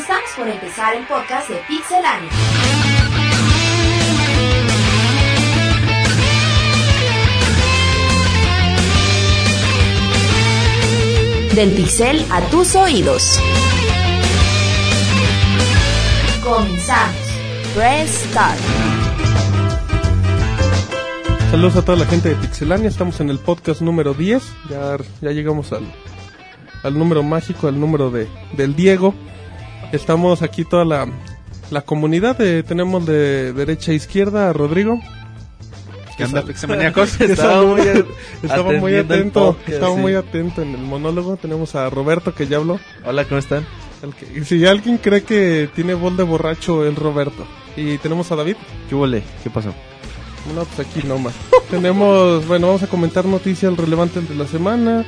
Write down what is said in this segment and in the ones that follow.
Estamos por empezar el podcast de Pixelania. Del pixel a tus oídos. Comenzamos. Press Start. Saludos a toda la gente de Pixelania, estamos en el podcast número 10, ya, ya llegamos al, al número mágico, al número de, del Diego. Estamos aquí toda la, la comunidad, eh, tenemos de derecha a izquierda a Rodrigo. ¿Qué onda, pixemaníacos? que Estaba muy, estaba muy el atento, podcast, estaba sí. muy atento en el monólogo. Tenemos a Roberto que ya habló. Hola, ¿cómo están? El que- si alguien cree que tiene voz de borracho, es Roberto. Y tenemos a David. ¿Qué huele? ¿Qué pasó? No, pues aquí nomás. Tenemos, bueno, vamos a comentar noticias relevantes de la semana.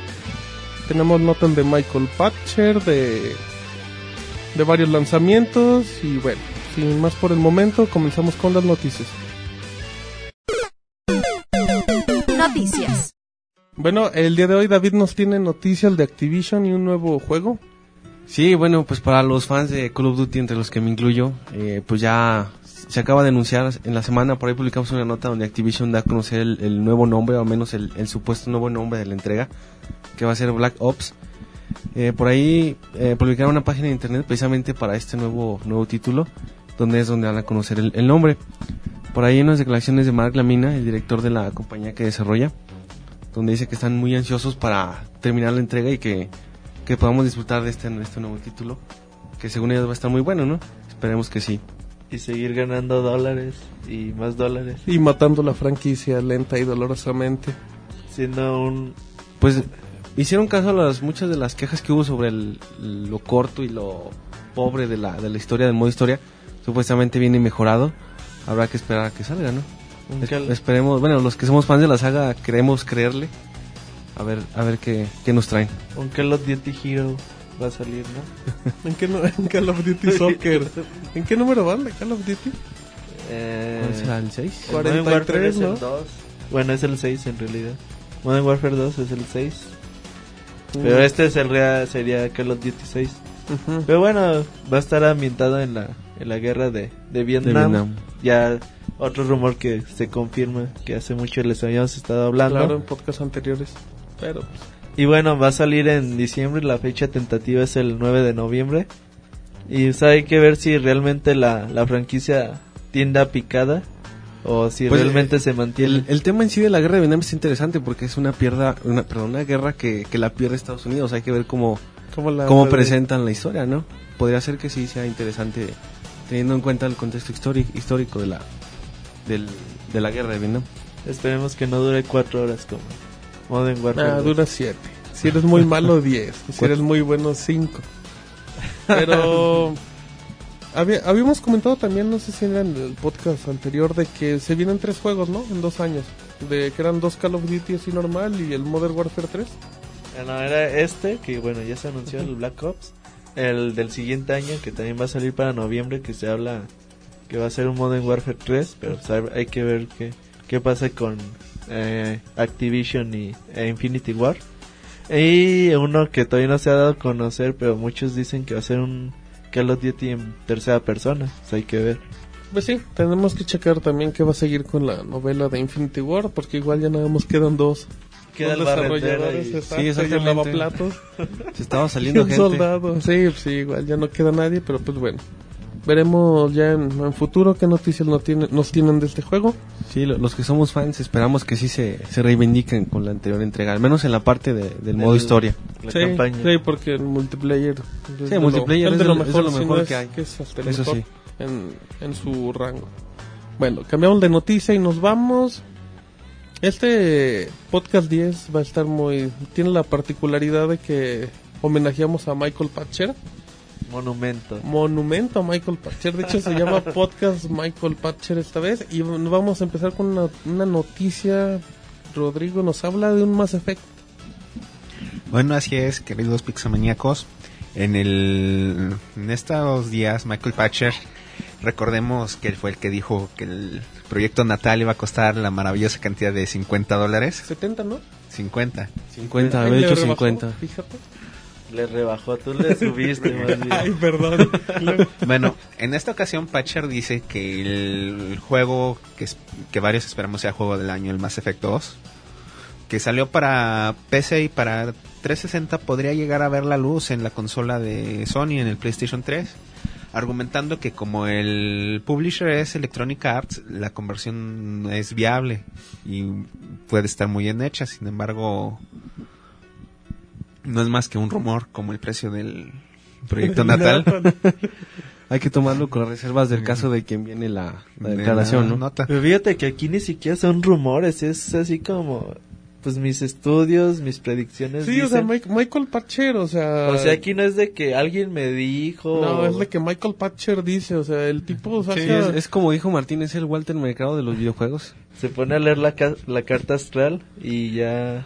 Tenemos notas de Michael Patcher, de, de varios lanzamientos. Y bueno, sin más por el momento, comenzamos con las noticias. Noticias. Bueno, el día de hoy David nos tiene noticias de Activision y un nuevo juego. Sí, bueno, pues para los fans de Call of Duty, entre los que me incluyo, eh, pues ya se acaba de anunciar en la semana, por ahí publicamos una nota donde Activision da a conocer el, el nuevo nombre, o al menos el, el supuesto nuevo nombre de la entrega, que va a ser Black Ops. Eh, por ahí eh, publicaron una página de internet precisamente para este nuevo, nuevo título, donde es donde van a conocer el, el nombre. Por ahí hay unas declaraciones de Mark Lamina, el director de la compañía que desarrolla, donde dice que están muy ansiosos para terminar la entrega y que, que podamos disfrutar de este, de este nuevo título, que según ellos va a estar muy bueno, ¿no? Esperemos que sí. Y seguir ganando dólares y más dólares. Y matando la franquicia lenta y dolorosamente. Siendo un... Pues hicieron caso a las muchas de las quejas que hubo sobre el- lo corto y lo pobre de la, de la historia, del modo historia. Supuestamente viene mejorado. Habrá que esperar a que salga, ¿no? Es- esperemos, bueno, los que somos fans de la saga queremos creerle. A ver, a ver qué, qué nos traen. un Call of Duty Hero va a salir, ¿no? ¿En qué, en Call of Duty Soccer? ¿En qué número van de Call of Duty? Eh, ¿Cuál será el 6? el Modern 43, Warfare es ¿no? el 2. Bueno, es el 6 en realidad. Modern Warfare 2 es el 6. Pero este es el real, sería Call of Duty 6. Ujú. Pero bueno, va a estar ambientado en la, en la guerra de, de Vietnam. Vietnam. Ya otro rumor que se confirma, que hace mucho les habíamos estado hablando. Claro, en podcasts anteriores. Pero, pues, Y bueno, va a salir en diciembre, la fecha tentativa es el 9 de noviembre. Y o sea, hay que ver si realmente la, la franquicia tiende a picada o si Pues, realmente se mantiene. El, el tema en sí de la guerra de Vietnam es interesante porque es una pierda, una, perdón, una guerra que, que la pierde Estados Unidos. Hay que ver cómo, ¿cómo, la cómo presentan la historia, ¿no? Podría ser que sí sea interesante teniendo en cuenta el contexto histórico, histórico de la del, de la guerra de Vietnam. Esperemos que no dure cuatro horas como Modern Warfare. Ah, 2. dura 7. Si eres muy malo, 10. Si eres muy bueno, 5. Pero. Había- habíamos comentado también, no sé si en el podcast anterior, de que se vienen tres juegos, ¿no? En dos años. De que eran dos Call of Duty así normal y el Modern Warfare 3. Ah, no, era este, que bueno, ya se anunció el Black Ops. El del siguiente año, que también va a salir para noviembre, que se habla que va a ser un Modern Warfare 3, pero pues, hay- hay que ver qué, qué pasa con eh, Activision y e Infinity War. Y uno que todavía no se ha dado a conocer, pero muchos dicen que va a ser un Call of Duty en tercera persona, pues hay que ver. Pues sí, tenemos que checar también qué va a seguir con la novela de Infinity War, porque igual ya nada más quedan dos. Queda dos el desarrolladores, y- exacto, Sí, y exactamente. lavaplatos. Se estaba Y saliendo un gente. soldado. Sí, sí, igual ya no queda nadie, pero pues bueno. Veremos ya en, en futuro qué noticias nos, tiene- nos tienen de este juego. Sí, lo- los que somos fans esperamos que sí se, se reivindiquen con la anterior entrega, al menos en la parte de- del modo historia. La sí, campaña. sí, porque el multiplayer. es de multiplayer lo, es de de lo lo- es de mejor, si no que hay. es hasta el Eso mejor sí. en, en su rango. Bueno, cambiamos de noticia y nos vamos. Este podcast 10 va a estar muy. Tiene la particularidad de que homenajeamos a Michael Patcher. Monumento. Monumento a Michael Patcher. De hecho, se llama Podcast Michael Patcher esta vez. Y vamos a empezar con una, una noticia. Rodrigo nos habla de un Mass Effect. Bueno, así es, queridos pixamaníacos. En, el, en estos días, Michael Patcher, recordemos que él fue el que dijo que el proyecto natal iba a costar la maravillosa cantidad de 50 dólares. 70, ¿no? 50. 50, Ahí había dicho rebajó, 50. Fíjate. Le rebajó, tú le subiste más. Ay, perdón. Bueno, en esta ocasión Patcher dice que el juego que, es- que varios esperamos sea juego del año, el Mass Effect 2, que salió para PC y para 360 podría llegar a ver la luz en la consola de Sony en el PlayStation 3, argumentando que como el publisher es Electronic Arts, la conversión es viable y puede estar muy bien hecha, sin embargo no es más que un rumor como el precio del proyecto natal. Hay que tomarlo con las reservas del caso de quien viene la, la de declaración, la ¿no? nota. Pero fíjate que aquí ni siquiera son rumores, es así como, pues mis estudios, mis predicciones. Sí, o sea, dicen- Mike- Michael Patcher, o sea... o sea, aquí no es de que alguien me dijo. No, es de que Michael Patcher dice, o sea, el tipo saca... Sí, es, es como dijo Martín, es el Walter Mercado de los videojuegos. Se pone a leer la, ca- la carta astral y ya.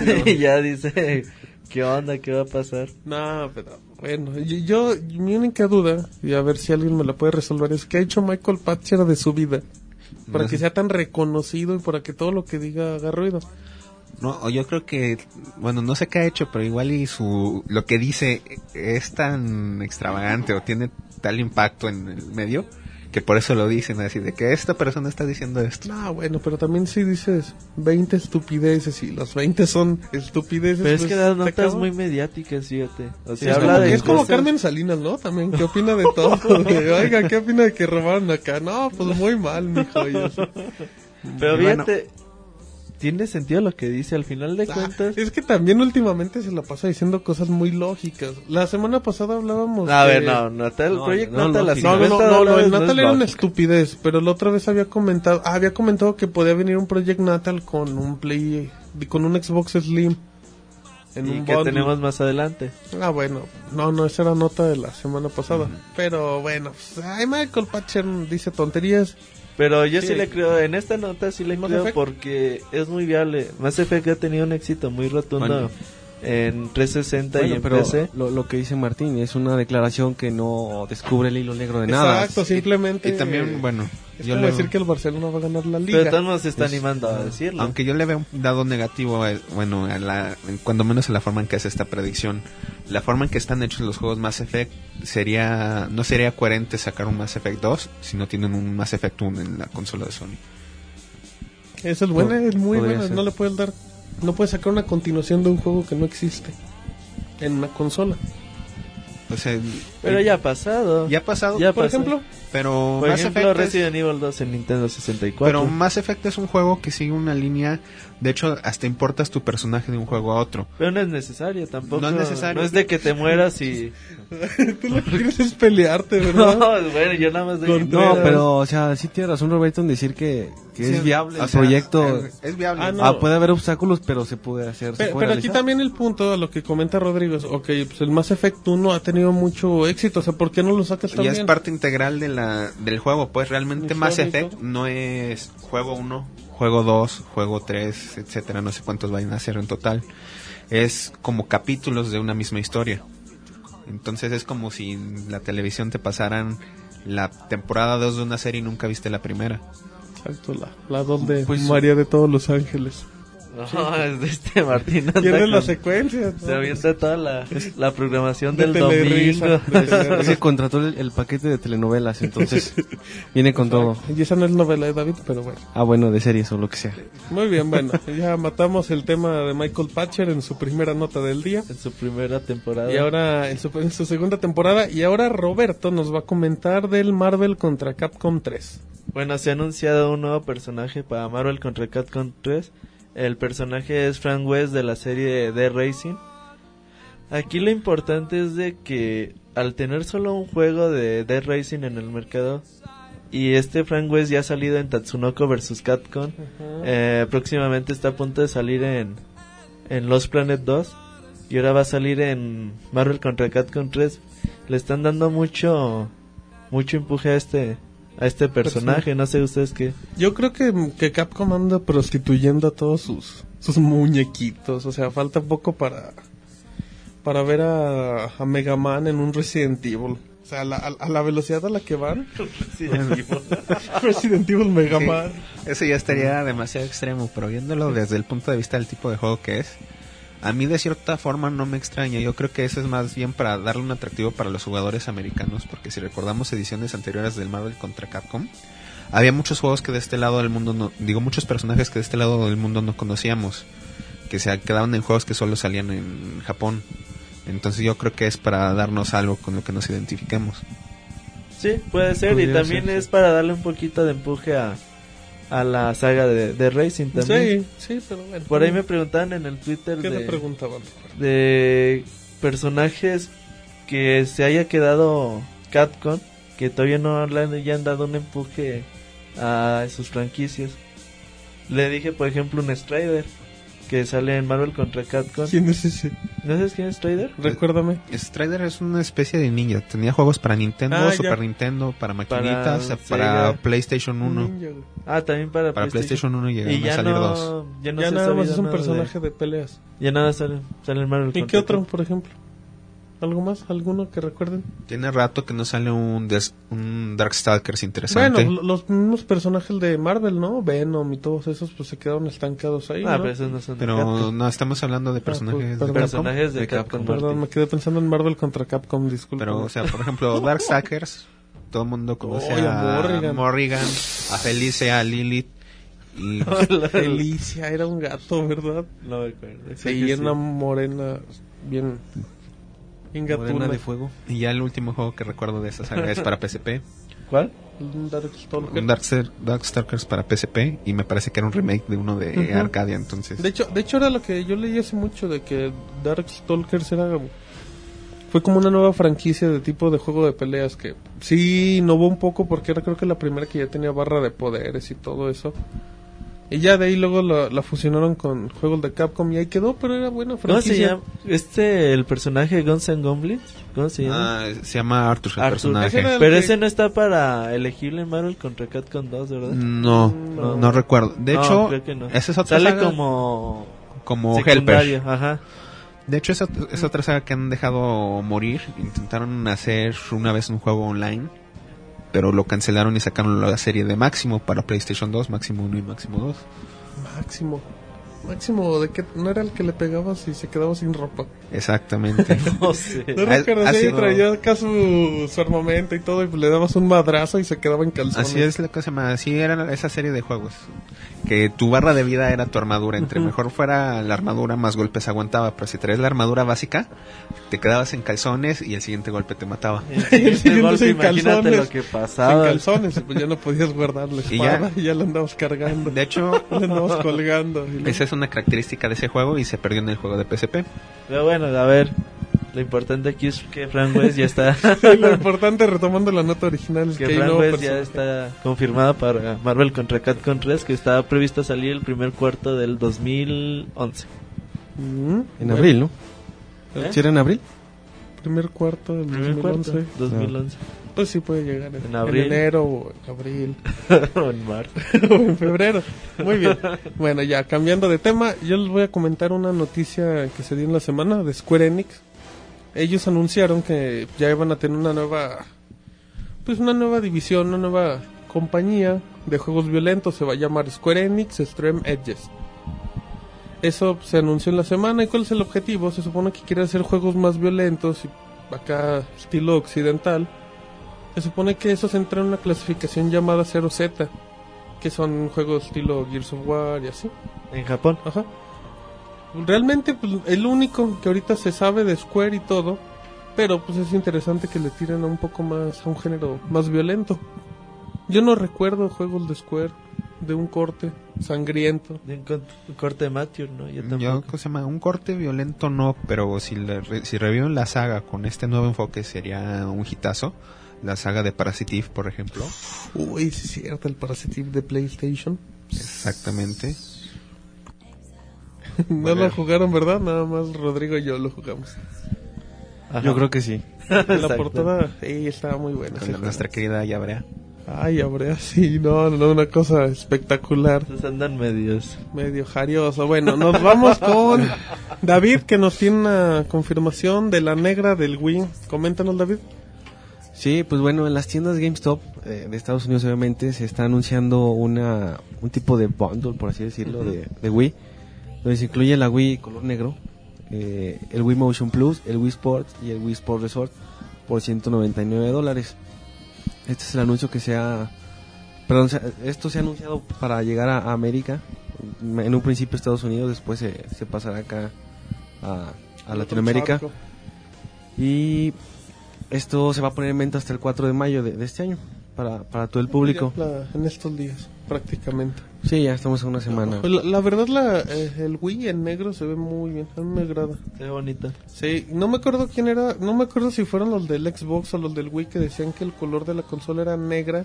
y ya dice, ¿qué onda? ¿Qué va a pasar? No, pero bueno, yo, yo- mi única duda, y a ver si alguien me la puede resolver, es que ha hecho Michael Patcher de su vida para No que sé. sea tan reconocido y para que todo lo que diga haga ruido. No, yo creo que, bueno, no sé qué ha hecho, pero igual y su, lo que dice es tan extravagante o tiene tal impacto en el medio que por eso lo dicen así, de que esta persona está diciendo esto. No, bueno, pero también si dices 20 estupideces y las 20 son estupideces. Pero es pues, que das se notas muy mediáticas, fíjate. O Sí, sea, es habla como, de es como Carmen Salinas, ¿no? También, ¿qué opina de todo? Oiga, ¿qué opina de que robaron acá? No, pues muy mal, mijo. Pero bueno. Tiene sentido lo que dice al final de Ah, cuentas. es que también últimamente se la pasa diciendo cosas muy lógicas. La semana pasada hablábamos A de- ver, no, Natal, No, Project no, Natal, no, no, No, no, 50 no, no, no, dólares el no es Natal era una estupidez, pero la otra vez había comentado, ah, había comentado que podía venir un Project Natal con un Play, con un Xbox Slim. En Y un que bundle. tenemos más adelante. Ah, bueno, no, no, esa era nota de la semana pasada. Pero bueno, pues, ay, Michael Patcher dice tonterías. Pero yo sí, Sí. le creo, en esta nota sí le Mass creo Effect. porque es muy viable. Mass Effect ha tenido un éxito muy rotundo Bueno. En 360 y Bueno, en pero PC. lo, lo que dice Martín es una declaración que no descubre el hilo negro de nada. Exacto, simplemente. Y también, bueno, Es yo como le, decir que el Barcelona va a ganar la Pero liga. de todos modos se está Es- animando a decirlo. aunque yo le veo un dado negativo, a- bueno, a la, cuando menos a la forma en que hace esta predicción, la forma en que están hechos los juegos Mass Effect sería, no sería coherente sacar un Mass Effect 2 si no tienen un Mass Effect 1 en la consola de Sony. Esa es buena, es muy ser. No le puedes dar, no puedes sacar una continuación de un juego que no existe en una consola. O sea, Pero ya ha pasado. ya ha pasado, Ya Por pasó. ejemplo, pero Por Mass ejemplo, Effect es- Resident Evil 2 en Nintendo 64. Pero Mass Effect es un juego que sigue una línea. De hecho, hasta importas tu personaje de un juego a otro. Pero no es necesario tampoco. No es necesario. No es de que te mueras y... tú lo que quieres es pelearte, No, ¿verdad? bueno, yo nada más. Con- No, pero, o sea, sí tiene razón Roberto en decir que, que Sí, es viable o el sea, proyecto. Es, es viable. Ah, no. Ah, puede haber obstáculos, pero se puede hacer. se Pero, puede pero aquí también el punto lo que comenta Rodrigo es, ok, pues el Mass Effect 1 ha tenido mucho éxito, o sea, ¿por qué no lo sacas Y también? es parte integral de la, del juego. Pues realmente Mass. Effect no es juego 1, juego 2, juego 3, etcétera. No sé cuántos vayan a ser en total. Es como capítulos de una misma historia. Entonces es como si en la televisión te pasaran la temporada 2 de una serie y nunca viste la primera. Exacto, la, la dos de Pues- María de todos los ángeles. No, es de este Martín. anda Tiene la con- secuencia. Se avienta toda la, la programación De del Telerisa, domingo. de. Se contrató el, el paquete de telenovelas, entonces viene con todo. Y esa no es novela de David, pero bueno. Ah, bueno, de series o lo que sea. Muy bien, bueno, ya matamos el tema de Michael Patcher en su primera nota del día. En su primera temporada. Y ahora en su, en su segunda temporada. Y ahora Roberto nos va a comentar del Marvel contra Capcom 3. Bueno, se ha anunciado un nuevo personaje para Marvel contra Capcom 3. El personaje es Frank West de la serie The Racing. Aquí lo importante es de que al tener solo un juego de Dead Racing en el mercado y este Frank West ya ha salido en Tatsunoko vs Capcom, eh, próximamente está a punto de salir en, en Lost Planet 2 y ahora va a salir en Marvel contra Capcom 3. Le están dando mucho mucho empuje a este a este personaje, no sé ustedes qué. Yo creo que, que Capcom anda prostituyendo a todos sus, sus muñequitos. O sea, falta poco para, para ver a, a Mega Man en un Resident Evil. O sea, a la, a- a la velocidad a la que van. Resident Evil Mega Sí. Man. Eso ya estaría demasiado extremo, pero viéndolo desde el punto de vista del tipo de juego que es, A mí de cierta forma no me extraña. Yo creo que eso es más bien para darle un atractivo para los jugadores americanos, porque si recordamos ediciones anteriores del Marvel contra Capcom, había muchos juegos que de este lado del mundo no, digo muchos personajes que de este lado del mundo no conocíamos, que se quedaban en juegos que solo salían en Japón. Entonces yo creo que es para darnos algo con lo que nos identifiquemos. Sí, puede ser. y también ser, es sí. para darle un poquito de empuje a, a la saga de, de Racing también. Sí, sí, pero bueno. Por ahí me preguntaban en el Twitter ¿Qué de, preguntaban? de personajes que se haya quedado Capcom, que todavía no le ya han dado un empuje a sus franquicias. Le dije, por ejemplo, un Strider que sale en Marvel contra Capcom. ¿Quién es ese? ¿No sabes quién es Strider? Recuérdame. Strider es una especie de ninja. Tenía juegos para Nintendo, Ah, ya. Super Nintendo, para maquinitas, Para para. PlayStation 1. Ninja. Ah, también para, Para PlayStation 1 llegaron Y ya a salir no, dos. ya no ya nada más es un nada de- personaje de peleas. Ya nada sale, sale en Marvel ¿Y contra qué otro, Capcom. por ejemplo? ¿Algo más? ¿Alguno que recuerden? Tiene rato que no sale un, des- un Darkstalkers interesante. Bueno, lo- los mismos personajes de Marvel, ¿no? Venom y todos esos, pues se quedaron estancados ahí, Ah, ¿no? pero esos no son pero no, estamos hablando de personajes pues, de perdón. Personajes de, De Capcom. Capcom. Perdón, me quedé pensando en Marvel contra Capcom, disculpa. Pero, o sea, por ejemplo, Darkstalkers, todo el mundo conoce Oye, a Morrigan. Morrigan. a Felicia, a Lilith. Y Felicia era un gato, ¿verdad? No me acuerdo. Sí, y una morena bien... Gatuna. de fuego. y ya el último juego que recuerdo de esa saga es para PSP. ¿Cuál? Un Darkstalker. Un Darkster- Darkstalkers para PSP. Y me parece que era un remake de uno de. Arcadia. Entonces, De hecho, de hecho era lo que yo leí hace mucho de que Darkstalkers era fue como una nueva franquicia de tipo de juego de peleas que sí innovó un poco porque era creo que la primera que ya tenía barra de poderes y todo eso. Y ya de ahí luego la, la fusionaron con juegos de Capcom y ahí quedó, pero era buena ¿Cómo se franquicia. llama? Este, el personaje de Guns N' Goblins. ¿Cómo se llama? ah, se llama Arthur, el Arthur. personaje. Ese era el Pero que- ese no está para elegible en Marvel contra Capcom 2, ¿verdad? No, No. no, recuerdo. De No, hecho, creo que no. esa es otra Sale saga como como secundario, Helper. ajá. De hecho, es, ot- es otra saga que han dejado morir. Intentaron hacer una vez un juego online, pero lo cancelaron y sacaron la serie de Máximo para PlayStation 2, Máximo 1 y Máximo 2. Máximo. Máximo, ¿de qué? No era el que le pegabas y se quedaba sin ropa. Exactamente. No sé. ¿No así traía acá su, su armamento y todo y le dabas un madrazo y se quedaba en calzones. Así es la cosa más. Así era esa serie de juegos. Que tu barra de vida era tu armadura. Entre Ujú. mejor fuera la armadura, más golpes aguantaba. Pero si traes la armadura básica, te quedabas en calzones y el siguiente golpe te mataba. El siguiente siguiente golpe, imagínate calzones. lo que Sin pasaba. calzones, pues ya no podías guardar la Y ya- espada y ya, la andabas cargando. De hecho, La andabas colgando. y esa es una característica de ese juego y se perdió en el juego de PSP. Pero bueno, a ver. Lo importante aquí es que Frank West ya está. Lo importante, retomando la nota original, es que, que Frank West ya personaje. está confirmada para Marvel contra Capcom 3, que estaba previsto salir el primer cuarto del 2011. Mm, En bueno, abril, ¿no? ¿Eh? ¿Sí era en abril? Primer cuarto del Primer 2011. cuarto, 2011. Pues sí puede llegar en, En abril. en enero o en abril. o en marzo. o en febrero. Muy bien. Bueno, ya cambiando de tema, yo les voy a comentar una noticia que se dio en la semana de Square Enix. Ellos anunciaron que ya iban a tener una nueva, pues una nueva división, una nueva compañía de juegos violentos. Se va a llamar Square Enix Extreme Edges. Eso se anunció en la semana. ¿Y cuál es el objetivo? Se supone que quiere hacer juegos más violentos, y acá estilo occidental. Se supone que eso se entra en una clasificación llamada 0Z que son juegos estilo Gears of War y así. En Japón. Ajá. Realmente pues, el único que ahorita se sabe de Square y todo, pero pues es interesante que le tiren a un poco más a un género más violento. Yo no recuerdo juegos de Square de un corte sangriento. De un, corte de Matthew, ¿no? Yo tampoco. ¿cómo se llama? Un corte violento no, pero si, le re- si reviven la saga con este nuevo enfoque sería un hitazo. La saga de Parasitive, por ejemplo. Uy, sí es cierto, el Parasitive de PlayStation. Exactamente. no Bueno. lo jugaron, ¿verdad? Nada más Rodrigo y yo lo jugamos. Ajá. Yo creo que sí. La Exacto. portada, sí, estaba muy buena. Con nuestra querida Yabrea. Ay, habría sí, no, no, una cosa espectacular. Entonces andan medios. Medio jarioso. Bueno, nos vamos con David, que nos tiene una confirmación de la negra del Wii. Coméntanos, David. Sí, pues bueno, en las tiendas GameStop eh, de Estados Unidos obviamente se está anunciando una un tipo de bundle, por así decirlo, de, de Wii, donde se incluye la Wii color negro eh, el Wii Motion Plus, el Wii Sports y el Wii Sport Resort por 199 dólares. Este es el anuncio que se ha... Perdón, esto se ha anunciado para llegar a, a América. En un principio Estados Unidos, después se, se pasará acá a, a Latinoamérica. Y esto se va a poner en venta hasta el 4 de mayo de, de este año para, para todo el público. La- en estos días, prácticamente. Sí, ya estamos en una semana. Pues La, la verdad, la, eh, el Wii en negro se ve muy bien. A mí me agrada. Se ve bonito. Sí, no me acuerdo quién era. No me acuerdo si fueron los del Xbox o los del Wii que decían que el color de la consola era negra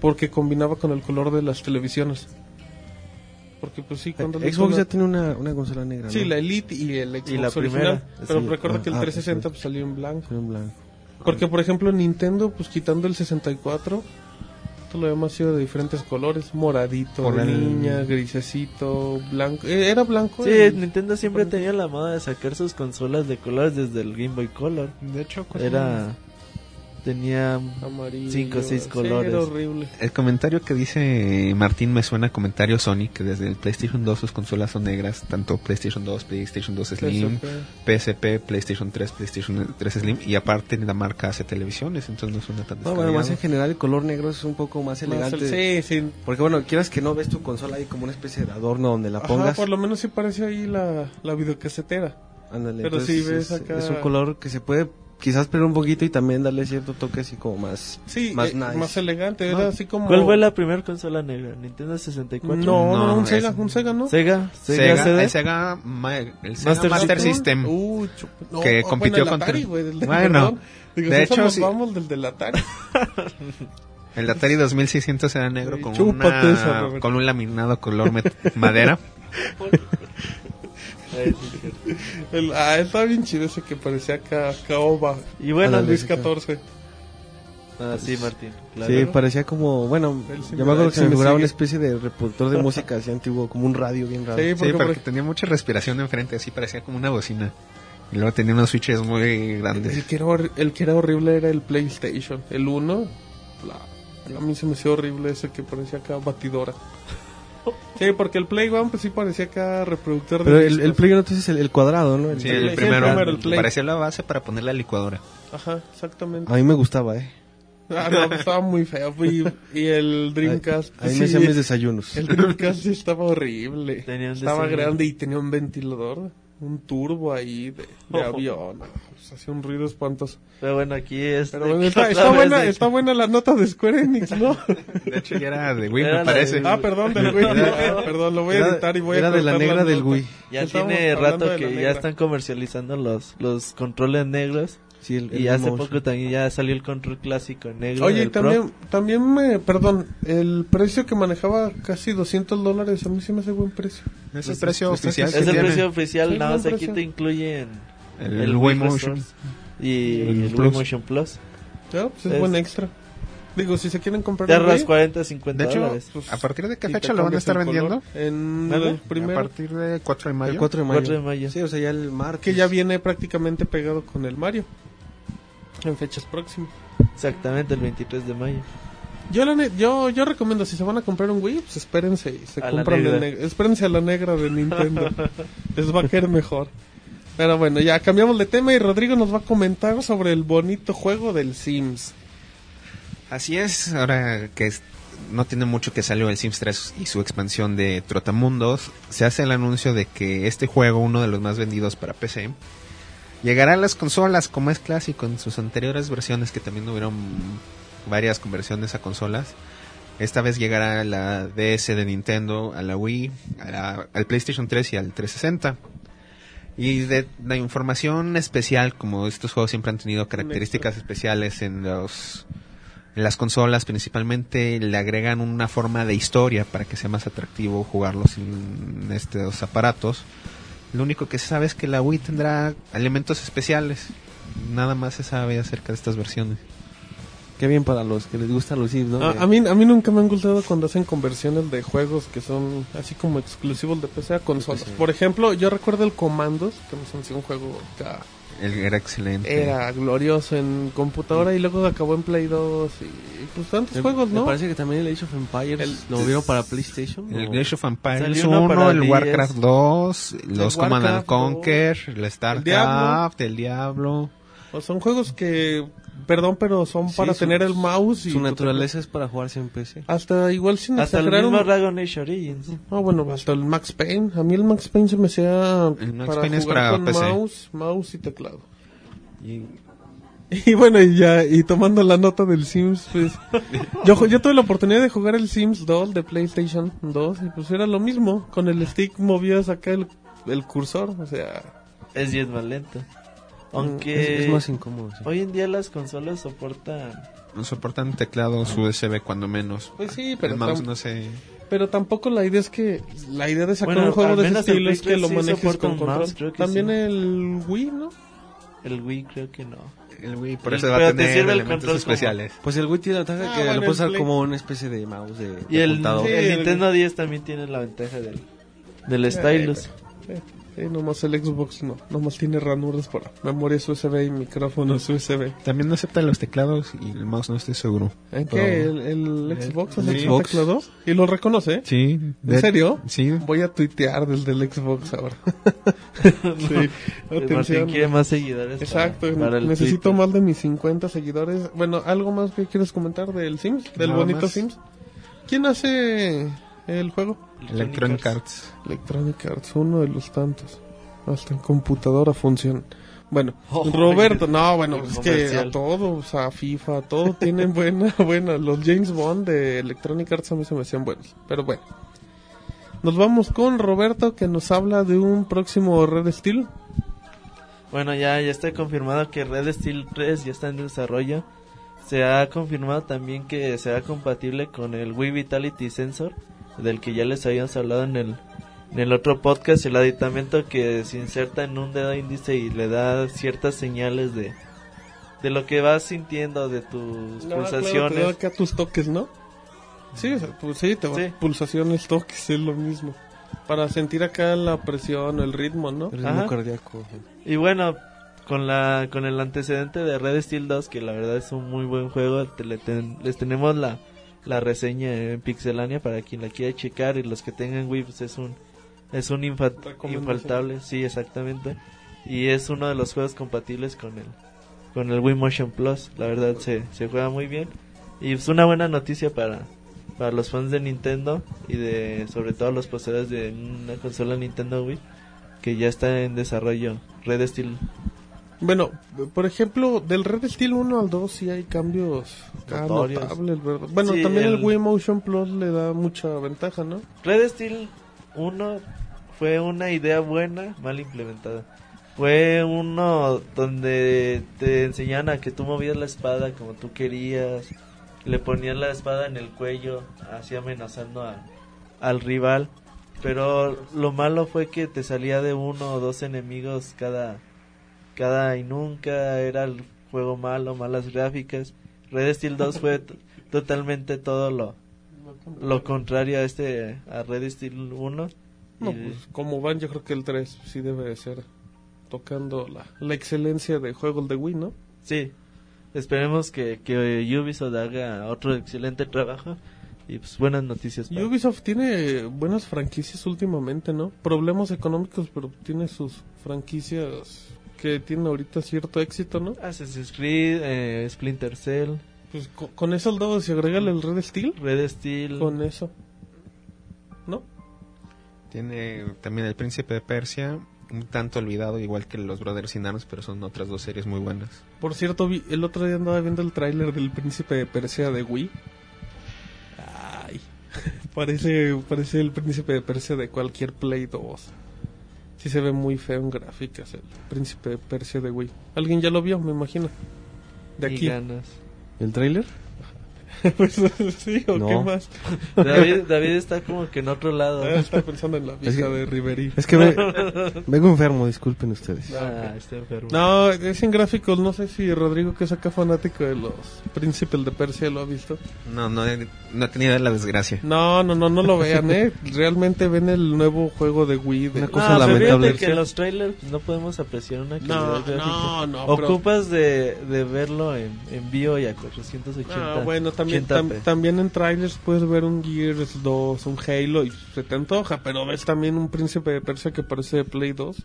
porque combinaba con el color de las televisiones. Porque, pues sí, cuando le Xbox ya tiene una, una consola negra. Sí, ¿no? la Elite y el Xbox Y la original. primera, Pero sí. recuerda que el Ah, 360 sí. pues, salió en blanco. En blanco. Porque, por ejemplo, Nintendo, pues quitando el 64, todo lo demás ha sido de diferentes colores: moradito, Por de el- niña, grisecito, blanco. Eh, ¿Era blanco? Sí, el- Nintendo siempre tenía la moda de sacar sus consolas de colores desde el Game Boy Color. De hecho, Era. Tenía. amarillo. cinco o seis Sí, colores. era horrible. El comentario que dice Martín me suena a comentario Sony, que desde el PlayStation 2 sus consolas son negras, tanto PlayStation 2, PlayStation 2 Slim, PSP, PlayStation 3, PlayStation 3 Slim, y aparte la marca hace televisiones, entonces no suena tan No, bueno, además en general el color negro es un poco más Más elegante. el- sí, sí. Porque bueno, quieras que no ves tu consola ahí como una especie de adorno donde la Ajá, pongas. por lo menos sí parece ahí la, la videocasetera. Ándale, pero entonces sí ves es, acá- es un color que se puede quizás perder un poquito y también darle cierto toque así como más Sí, más eh, nice. más elegante. Era No. así como. ¿Cuál fue la primera consola negra? ¿Nintendo 64? No, no, No, un es- Sega, un Sega, ¿no? ¿Sega? ¿Sega, Sega, CD? el Sega, Ma- el Sega Master Master, System. System. Uy, chup- no, que compitió bueno, el contra- Bueno. Digo, de hecho, nos sí. vamos del del Atari. El Atari 2600 era negro Ay, con, chúpate una- esa, con un laminado color madera. Cierto. El- ah, estaba bien chido ese que parecía ca caoba. Y bueno, Luis 14. ah, sí, Martín. Claro. Sí, parecía como, bueno, sí yo me- acuerdo que sí me una especie de reproductor de música así antiguo, como un radio bien raro. Sí, Sí, porque, por porque tenía mucha respiración enfrente, así parecía como una bocina. Y luego tenía unos switches muy grandes. El que, era el que era horrible era el PlayStation. El 1, la- a mí se me hacía horrible ese que parecía acá batidora. Sí, porque el Play One pues sí parecía acá reproductor de Pero el, el Play 1 entonces es el, el cuadrado, ¿no? El- Sí, el el primero, primero, el Play. parecía la base para poner la licuadora. Ajá, exactamente. A mí me gustaba, ¿eh? Ah, no, pues, estaba muy feo. Y, y el Dreamcast. Ahí pues, me sí, hacían mis desayunos. El Dreamcast sí estaba horrible. Tenía un estaba grande y tenía un ventilador, un turbo ahí de, de avión. Pues, hacía un ruido espantoso. Pero bueno, aquí es. Pero bueno, está, está buena, está buena la nota de Square Enix, ¿no? De hecho, ya era de Wii, Era me la parece. de- ah, perdón, del Wii. Era- perdón, lo voy a Era- editar y voy a era de la negra del nota. Wii. Ya Estábamos tiene rato de que la ya están comercializando los, los controles negros. Sí, el- el Y hace Motion. poco también ya salió el control clásico negro. Oye, y del Pro. también, también me, perdón, el precio que manejaba casi 200 dólares, a mí sí me hace buen precio. Es el precio oficial Es que el tiene. precio oficial, Sí, nada más aquí te incluyen El, el, Wii Motion. Y El el, Wii Plus. Motion Plus. Ya, pues es, Es- buen extra. Digo, si se quieren comprar Te un ahorras Wii, 40, 50 De hecho, dólares. pues, ¿a partir de qué fecha te lo van a estar vendiendo? En ¿Vale? el primero. A partir de 4 de mayo. El 4 de mayo. 4 de mayo. Sí, o sea, ya el martes. Que ya viene prácticamente pegado con el Mario. En fechas próximas. Exactamente, el 23 de mayo. Yo, la ne- yo, yo recomiendo, si se van a comprar un Wii, pues espérense y se A la compran el negra. neg- Espérense a la negra de Nintendo. Les va a caer mejor. Pero bueno, ya cambiamos de tema y Rodrigo nos va a comentar sobre el bonito juego del Sims. Así es, ahora que es- no tiene mucho que salió el Sims 3 y su expansión de Trotamundos, se hace el anuncio de que este juego, uno de los más vendidos para PC, llegará a las consolas como es clásico en sus anteriores versiones que también hubieron varias conversiones a consolas. Esta vez llegará a la DS de Nintendo, a la Wii, a la- al PlayStation 3 y al 360. Y de la información especial, como estos juegos siempre han tenido características especiales en los en las consolas principalmente le agregan una forma de historia para que sea más atractivo jugarlos en estos aparatos. Lo único que se sabe es que la Wii tendrá elementos especiales. Nada más se sabe acerca de estas versiones. Qué bien para los que les gustan los ¿no? A, a mí, a mí nunca me han gustado cuando hacen conversiones de juegos que son así como exclusivos de PC a consolas. Sí. Por ejemplo, yo recuerdo el Commandos, que no sé si un juego acá El- Era excelente. Era glorioso en computadora y luego acabó en Play 2 y pues tantos Me- juegos, Me ¿no? parece que también el Age of Empires El- lo movieron para PlayStation. El o- Age of Empires Salió uno 1, para el 10. Warcraft 2, los Command and Conquer, el Diablo. StarCraft, el Diablo. O son juegos que, perdón, pero son Sí, para su- tener el mouse y Su naturaleza es para jugarse en PC. Hasta igual sin Hasta el mismo Dragon Age Origins. Ah, bueno, hasta el Max Payne. A mí el Max Payne se me hacía El Max para Payne es jugar para con PC. mouse, mouse y teclado. Y Y bueno, y ya, y tomando la nota del Sims, pues, yo, yo tuve la oportunidad de jugar el Sims 2 de PlayStation 2 y pues era lo mismo, con el stick movías acá el, el cursor, o sea, Es 10 más lento. Aunque es más incómodo. sí. hoy en día las consolas soportan... No soportan teclados USB cuando menos. pues sí, pero, el mouse no sé. pero tampoco la idea es que, la idea de sacar Bueno, un juego de ese estilo es que lo 3 sí manejes con control. mouse, creo que También sí. el Wii, ¿no? El Wii creo que no. El Wii por El- eso va a pero te tener el elementos como- especiales. Pues el Wii tiene la ventaja Ah, que bueno, lo puedes usar Play. como una especie de mouse de, Y de el, apuntador. Sí, el el- Nintendo 10 también tiene la ventaja del, del stylus. Sí, sí, nomás el Xbox no, nomás tiene ranuras para memorias USB y micrófonos USB. También no acepta los teclados y el mouse no estoy seguro. ¿En qué? ¿El, el Xbox el acepta Xbox. teclado? ¿Y lo reconoce? ¿eh? Sí. ¿En serio? Sí. Voy a tuitear desde el Xbox ahora. sí, Martín atención. quiere más seguidores. Exacto, para- para el necesito Twitter. más de mis 50 seguidores. Bueno, ¿algo más que quieres comentar del Sims? Del Nada bonito más. Sims. ¿Quién hace el juego? Electronic Arts. Electronic Arts, uno de los tantos. Hasta en computadora funciona. Bueno, Oh, Roberto, no, bueno, es que a todos, a FIFA, a todo tienen buena, buena. Los James Bond de Electronic Arts a mí se me hacían buenos. Pero bueno, nos vamos con Roberto que nos habla de un próximo Red Steel. Bueno, ya, ya está confirmado que Red Steel 3 ya está en desarrollo. Se ha confirmado también que será compatible con el Wii Vitality Sensor, del que ya les habíamos hablado en el, en el otro podcast, el aditamento que se inserta en un dedo índice y le da ciertas señales de, de lo que vas sintiendo, de tus No, claro, te pulsaciones. da acá tus toques, ¿no? Sí, o sea, pues sí, te va Sí. pulsaciones, toques, es lo mismo. Para sentir acá la presión, el ritmo, ¿no? El ritmo Ajá. cardíaco. Y bueno, con la con el antecedente de Red Steel 2, que la verdad es un muy buen juego, te- le ten- les tenemos la, la reseña en Pixelania para quien la quiera checar y los que tengan Wii pues es un es un infaltable, sí, exactamente. Y es uno de los juegos compatibles con el con el Wii Motion Plus, la verdad se, se juega muy bien. Y es una buena noticia para para los fans de Nintendo y de sobre todo los poseedores de una consola Nintendo Wii que ya está en desarrollo Red Steel Bueno, por ejemplo, del Red Steel 1 al 2 sí hay cambios Notorios. notables, ¿verdad? Bueno, Sí, también el... el- Wii Motion Plus le da mucha ventaja, ¿no? Red Steel 1 fue una idea buena, mal implementada. Fue uno donde te enseñaban a que tú movías la espada como tú querías, le ponías la espada en el cuello, así amenazando a- al rival. Pero lo malo fue que te salía de uno o dos enemigos cada, cada y nunca, era el juego malo, malas gráficas. Red Steel 2 fue totalmente todo lo, lo contrario a este a Red Steel 1 No, pues como van, yo creo que el 3 sí debe de ser tocando la, la excelencia de juegos de Wii, ¿no? sí esperemos que, que Ubisoft haga otro excelente trabajo y pues buenas noticias para- Ubisoft tiene buenas franquicias últimamente, ¿no? Problemas económicos, pero tiene sus franquicias que tienen ahorita cierto éxito, ¿no? Assassin's Creed eh, Splinter Cell Pues co- con, eso al dado, si agrégale el Red Steel, Red Steel con eso, ¿no? Tiene también el Príncipe de Persia, un tanto olvidado, igual que los Brothers Inanos, pero son otras dos series muy buenas. Por cierto, vi- el otro día andaba viendo el tráiler del Príncipe de Persia de Wii. Ay, parece, parece el Príncipe de Persia de cualquier Play 2. Sí se ve muy feo en gráficas el Príncipe de Persia de Wii. ¿Alguien ya lo vio, me imagino? De aquí. ¿El tráiler? pues sí, o No. qué más. David, David está como que en otro lado. Ah, está pensando en la vieja que- de Riverí. Es que me- vengo enfermo, disculpen ustedes. Ah, está enfermo. No, es en gráficos, no sé si Rodrigo, que es acá fanático de los Príncipes de Persia, lo ha visto. No, no he, no he tenido la desgracia. No, no, no, no lo vean, ¿eh? Realmente ven el nuevo juego de Wii. De... Una No, cosa pero lamentable. que en los trailers no podemos apreciar una calidad No, gráfica. no, no, pero- Ocupas de, de verlo en, en vivo y a 480. Ah, bueno, también, 80p. tam- también en trailers puedes ver un Gears 2, un Halo y se te antoja, pero ves también un Príncipe de Persia que parece de Play 2.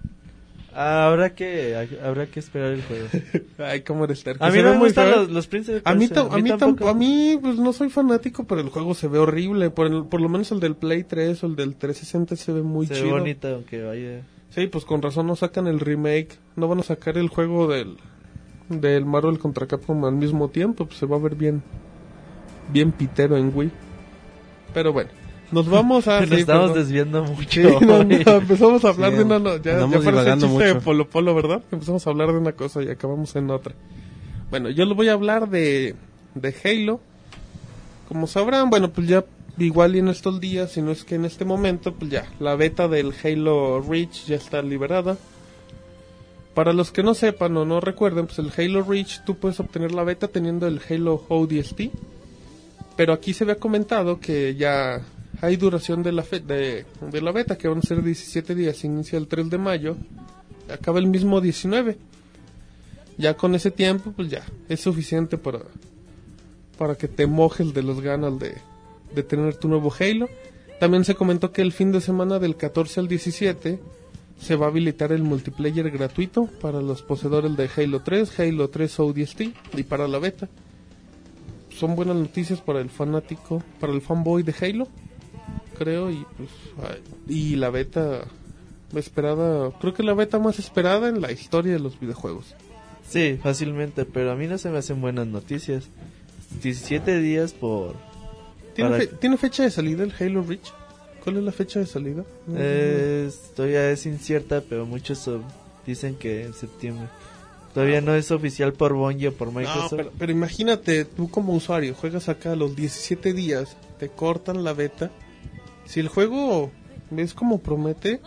Ah, habrá que habrá que esperar el juego. Ay, cómo eres terco. A mí Se no ve me gustan los, los príncipes. A mí, Persia, tam- a mí, tam- tampoco. a mí pues no soy fanático, pero el juego se ve horrible. Por, el- por lo menos el del Play 3 o el del 360 se ve muy se ve chido. bonito aunque vaya. Sí, pues con razón no sacan el remake. No van a sacar el juego del, del Marvel contra Capcom al mismo tiempo. Pues se va a ver bien, bien pitero en Wii. Pero bueno, nos vamos a... Nos sí, estamos perdón. desviando mucho. Sí, no, no, hoy. empezamos a hablar Sí, de una... no, ya, ya parece chiste de mucho. Polo Polo, ¿verdad? Empezamos a hablar de una cosa y acabamos en otra. Bueno, yo les voy a hablar de, de Halo. Como sabrán, bueno, pues ya igual y en estos días, si no es que en este momento, pues ya, la beta del Halo Reach ya está liberada. Para los que no sepan o no recuerden, pues el Halo Reach tú puedes obtener la beta teniendo el Halo ODST. Pero aquí se había comentado que ya hay duración de la, fe- de, de la beta, que van a ser 17 días, inicia el 3 de mayo, acaba el mismo 19. Ya con ese tiempo, pues ya, es suficiente para, para que te mojes de los ganas de, de tener tu nuevo Halo. También se comentó que el fin de semana del 14 al 17 se va a habilitar el multiplayer gratuito para los poseedores de Halo 3, Halo 3 ODST y para la beta. Son buenas noticias para el fanático, para el fanboy de Halo, creo, y pues y la beta esperada, creo que la beta más esperada en la historia de los videojuegos. Sí, fácilmente, pero a mí no se me hacen buenas noticias. 17 días por... ¿Tiene, Para- fe- ¿tiene fecha de salida el Halo Reach? ¿Cuál es la fecha de salida? Eh, todavía es incierta, pero muchos dicen que en septiembre. Todavía no es oficial por Bungie o por No, Microsoft. pero, pero imagínate, tú como usuario, juegas acá a los 17 días, te cortan la beta. Si el juego ves como promete,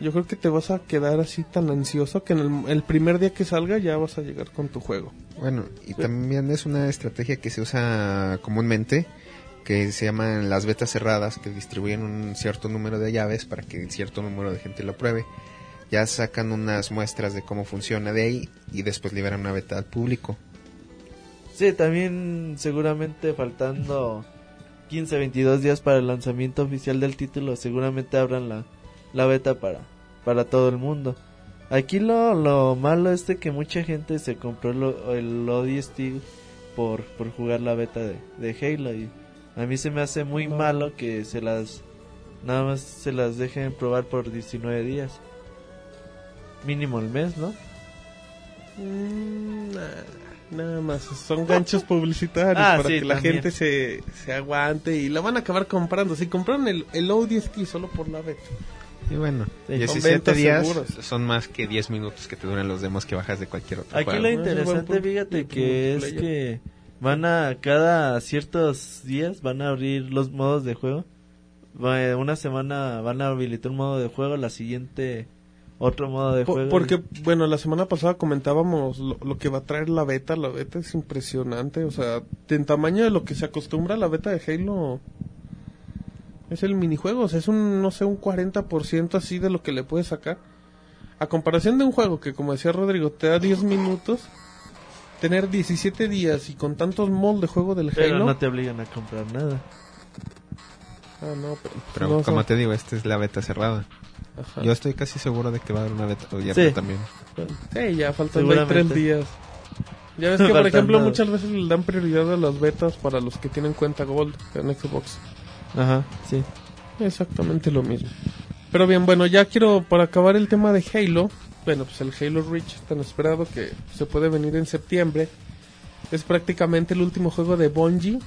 yo creo que te vas a quedar así tan ansioso que en el, el primer día que salga ya vas a llegar con tu juego. Bueno, y también es una estrategia que se usa comúnmente, que se llaman las betas cerradas, que distribuyen un cierto número de llaves para que cierto número de gente lo pruebe. Ya sacan unas muestras de cómo funciona de ahí y después liberan una beta al público. Sí, también seguramente faltando 15, 22 días para el lanzamiento oficial del título, seguramente abran la, la beta para, para todo el mundo. Aquí lo, lo malo es de que mucha gente se compró lo- el ODST por, por jugar la beta de, de Halo y a mí se me hace muy malo que se las nada más se las dejen probar por 19 días. Mínimo el mes, ¿no? Mm, nada, nada más, son ganchos publicitarios Ah, para sí, que la también. gente se, se aguante y la van a acabar comprando. Si compraron el, el ODST solo por la beta. Y bueno, Sí, son 17 ventas días seguras. son más que 10 minutos que te duran los demos que bajas de cualquier otro Aquí juego. lo Ah, interesante, fíjate que es que van a cada ciertos días van a abrir los modos de juego. Va- Una semana van a habilitar un modo de juego, la siguiente otro modo de juego. Porque, bueno, la semana pasada comentábamos lo, lo que va a traer la beta. La beta es impresionante. O sea, en tamaño de lo que se acostumbra la beta de Halo. Es el minijuego. O sea, es un, no sé, un 40% así de lo que le puedes sacar. A comparación de un juego que, como decía Rodrigo, te da 10 minutos. Tener 17 días y con tantos mods de juego del pero Halo. no te obligan a comprar nada. Ah, no, pero, Pero no, como te digo, esta es la beta cerrada. Ajá. Yo estoy casi seguro de que va a haber una beta abierta Sí. también. Sí, ya faltan Seguramente. tres días. Ya ves que, por ejemplo, nada. muchas veces le dan prioridad a las betas para los que tienen cuenta Gold en Xbox. Ajá, sí. Exactamente lo mismo. Pero bien, bueno, ya quiero, para acabar el tema de Halo, bueno, pues el Halo Reach tan esperado que se puede venir en septiembre. Es prácticamente el último juego de Bungie.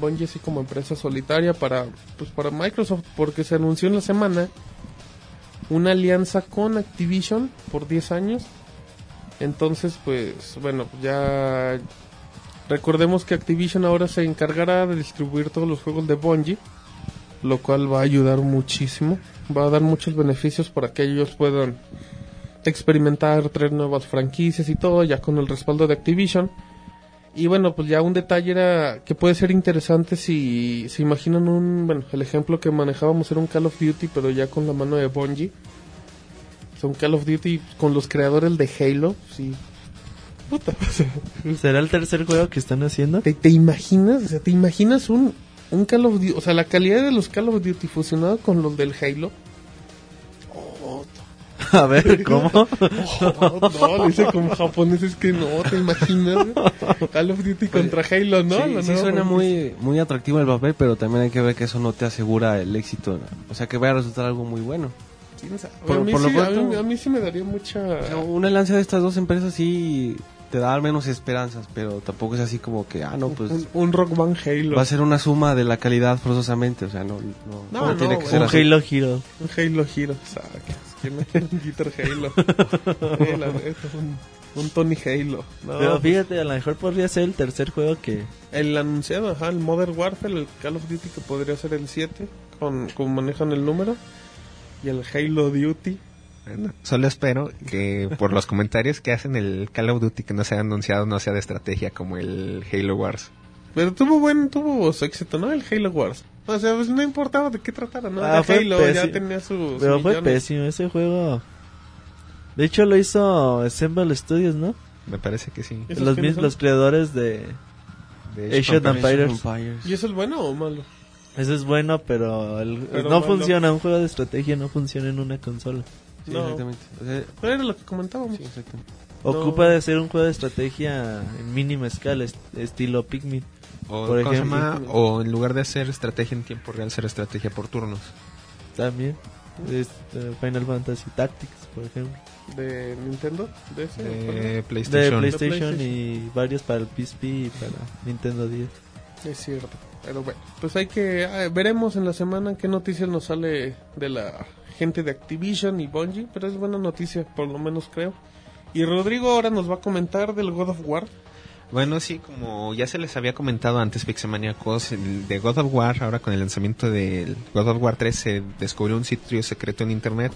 Bungie así como empresa solitaria para, pues para Microsoft, porque se anunció en la semana una alianza con Activision por 10 años. Entonces, pues, bueno, ya Recordemos que Activision ahora se encargará de distribuir todos los juegos de Bungie, lo cual va a ayudar muchísimo, va a dar muchos beneficios para que ellos puedan experimentar, traer nuevas franquicias y todo, ya con el respaldo de Activision. Y bueno, pues ya un detalle era que puede ser interesante si se imaginan un, bueno, el ejemplo que manejábamos era un Call of Duty, pero ya con la mano de Bungie. O sea, un Call of Duty con los creadores de Halo, sí. Puta, ¿Será el tercer juego que están haciendo? ¿te, te imaginas? O sea, ¿te imaginas un, un Call of Duty? O sea, la calidad de los Call of Duty fusionado con los del Halo. A ver, ¿cómo? Oh, no, lo hice como japonés, es que no, te imaginas. Call of Duty contra Halo, ¿no? Sí, suena muy, muy atractivo el papel, pero también hay que ver que eso no te asegura el éxito. O sea, que vaya a resultar algo muy bueno. A, mí por lo sí, pronto- a, mí, a mí sí me daría mucha... Una alianza de estas dos empresas sí te da al menos esperanzas, pero tampoco es así como que, ah, no, pues un, un Rock Band Halo. va a ser una suma de la calidad forzosamente. O sea, no, no, No, no tiene no, que un ser Un así. Halo Hero. Un Halo Hero, ¿sabes? ¿Quién me quiere un Guitar Halo? Sí, la neta, un, un Tony Halo. No, Pero fíjate, a lo mejor podría ser el tercer juego que... El anunciado, ajá, el Modern Warfare, el Call of Duty que podría ser el 7, con, como manejan el número. Y el Halo Duty. Bueno, solo espero que por los comentarios que hacen el Call of Duty que no se ha anunciado no sea de estrategia como el Halo Wars. Pero tuvo buen, tuvo su éxito, ¿no? El Halo Wars. O sea, pues no importaba de qué tratara, ¿no? Ah, Halo, ya pésimo. tenía sus Pero fue millones. pésimo ese juego. De hecho lo hizo Assemble Studios, ¿no? Me parece que sí. ¿Esos Los son? los creadores de... De Age of Empires. Empires. ¿Y eso es bueno o malo? Eso es bueno, pero, el- Pero no malo. funciona. Un juego de estrategia no funciona en una consola. Sí, No. exactamente. O sea, Pero era lo que comentábamos. sí, exactamente. No. Ocupa de ser un juego de estrategia en mínima escala, est- estilo Pikmin. O, Por ¿cómo se ejemplo. llama? o en lugar de hacer estrategia en tiempo real, hacer estrategia por turnos. También. Eh, Final Fantasy Tactics, por ejemplo. De Nintendo, de ese. De De PlayStation. PlayStation, PlayStation. y varios para el PSP y para Nintendo 10. Es cierto. Pero bueno, pues hay que. ah, veremos en la semana qué noticias nos sale de la gente de Activision y Bungie. Pero es buena noticia, por lo menos creo. Y Rodrigo ahora nos va a comentar del God of War. Bueno, sí, como ya se les había comentado antes, Pixemaniacos, el de God of War, ahora con el lanzamiento del God of War 3 se descubrió un sitio secreto en internet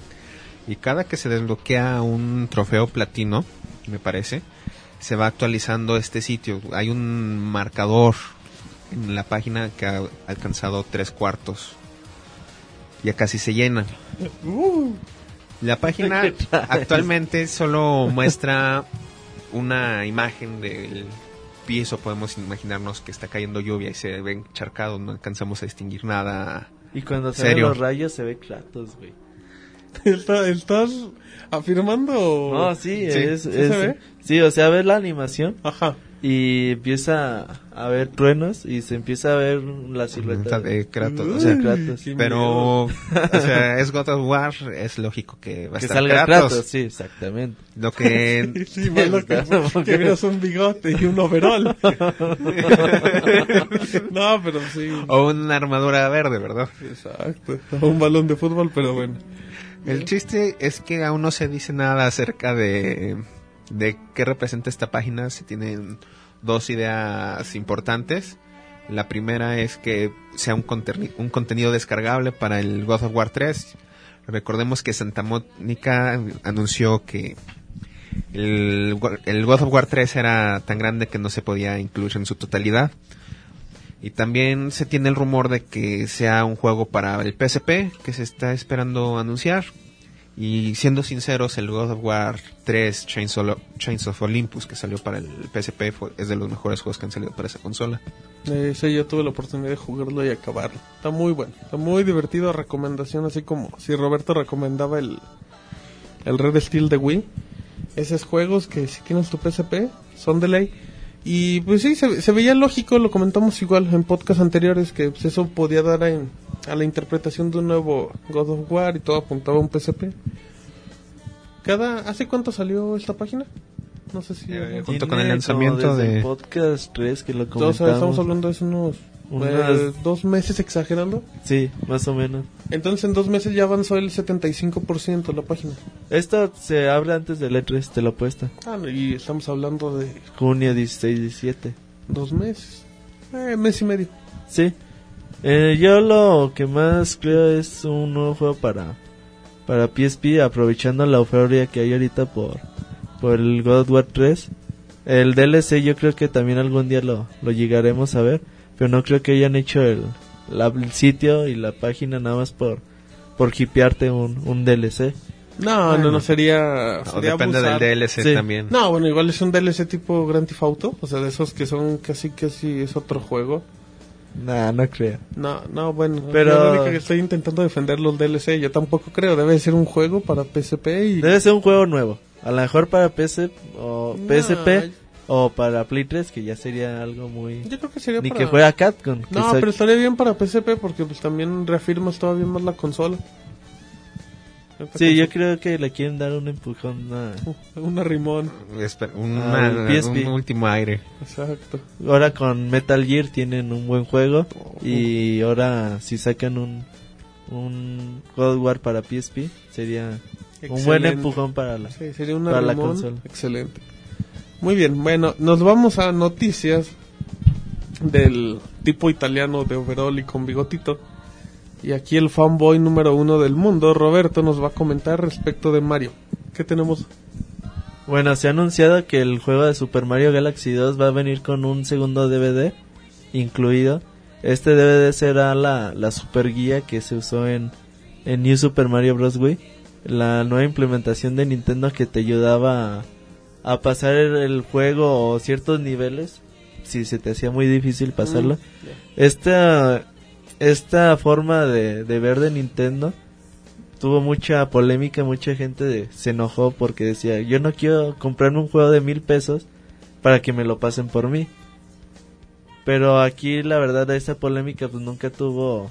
y cada que se desbloquea un trofeo platino, me parece, se va actualizando este sitio. Hay un marcador en la página que ha alcanzado tres cuartos. Ya casi se llena. La página actualmente solo muestra una imagen del piso. Podemos imaginarnos que está cayendo lluvia y se ve encharcado. No alcanzamos a distinguir nada. Y cuando se ven los rayos se ve Kratos, güey. ¿Está- ¿Estás afirmando? No, sí, Sí, es, ¿sí es- se ve? sí, o sea, ves la animación Ajá. Y empieza a ver truenos y se empieza a ver la silueta de Kratos. o O sea, Kratos. pero, o sea, es God of War. Es lógico que va a que estar salga Kratos. Kratos. sí, exactamente. Lo que Sí, malo que, que miras un bigote y un overall. no, pero sí. o una armadura verde, ¿verdad? Exacto. O un balón de fútbol, pero bueno. El chiste es que aún no se dice nada acerca de, de qué representa esta página. Se tienen dos ideas importantes. La primera es que sea un, contenido descargable para el God of War 3. Recordemos que Santa Mónica anunció que el, el God of War 3 era tan grande que no se podía incluir en su totalidad. Y también se tiene el rumor de que sea un juego para el PSP, que se está esperando anunciar. Y siendo sinceros, el God of War 3 Chains of, Chains of Olympus, que salió para el PSP, es de los mejores juegos que han salido para esa consola. Ese yo tuve la oportunidad de jugarlo y acabarlo. Está muy bueno. Está muy divertido. Recomendación así como si Roberto recomendaba el, el Red Steel de Wii. Esos juegos que si tienes tu PSP son de ley. Y pues sí, se, se veía lógico, lo comentamos igual en podcast anteriores, que pues, eso podía dar en- a la interpretación de un nuevo God of War y todo apuntaba a un PSP. Cada, ¿Hace cuánto salió esta página? No sé si... Eh, junto con el lanzamiento de- podcast 3 que lo comentamos. estamos hablando de unos Unas- eh, dos meses exagerando. Sí, más o menos. Entonces en dos meses ya avanzó el 75% la página. Esto se abre antes del E3, te lo apuesta. Ah, y estamos hablando de... Junio 16, 17. Dos meses. Eh, mes y medio. Sí. Eh, yo lo que más creo es un nuevo juego para, para PSP, aprovechando la euforia que hay ahorita por, por el God of War 3. El DLC yo creo que también algún día lo, lo llegaremos a ver, pero no creo que hayan hecho el, la- el sitio y la página nada más por, por hipearte un, un DLC. No, no, Bueno. no sería. O sería depende abusar. del DLC Sí. también. No, bueno, igual es un DLC tipo Grand Theft Auto, o sea, de esos que son casi, casi es otro juego. Nah, no creo. No, no, bueno, Pero- yo lo único que estoy intentando defender los DLC, yo tampoco creo, debe ser un juego para PSP y... Debe ser un juego nuevo. A lo mejor para PC o No, PSP o para Play 3, que ya sería algo muy... Yo creo que sería Ni para... que fuera Capcom. No, pero estaría bien para PSP porque pues también reafirmas todavía más la consola. Sí, yo creo que le quieren dar un empujón a... Una rimón, Espe- Ah, una- un último aire. exacto. Ahora con Metal Gear tienen un buen juego y ahora si sacan un un God War para PSP sería un buen empujón para la Sí, sería una para la consola. excelente. Muy bien, bueno, nos vamos a noticias del tipo italiano de overall y con bigotito. Y aquí el fanboy número uno del mundo, Roberto, nos va a comentar respecto de Mario. ¿Qué tenemos? Bueno, se ha anunciado que el juego de Super Mario Galaxy 2 va a venir con un segundo DVD incluido. Este DVD será la, la super guía que se usó en, en New Super Mario Bros. Wii. La nueva implementación de Nintendo que te ayudaba a, a pasar el, juego o ciertos niveles si se te hacía muy difícil pasarlo. Esta, esta forma de, de ver de Nintendo tuvo mucha polémica, mucha gente de- se enojó porque decía, yo no quiero comprarme un juego de mil pesos para que me lo pasen por mí. Pero aquí la verdad esa polémica pues nunca tuvo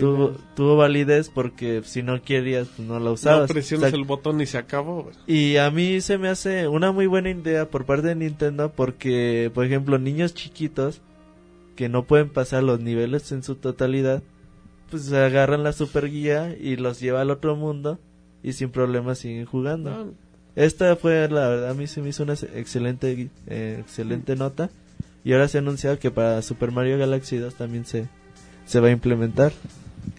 tuvo, tuvo validez porque si no querías pues no la no usabas. presionas O sea, el botón y se acabó. y a mí se me hace una muy buena idea por parte de Nintendo porque, por ejemplo, niños chiquitos que no pueden pasar los niveles en su totalidad, pues agarran la super guía y los lleva al otro mundo y sin problemas siguen jugando. No, Esta fue, la verdad, a mí se me hizo una excelente, eh, excelente nota y ahora se ha anunciado que para Super Mario Galaxy 2 también se, se va a implementar.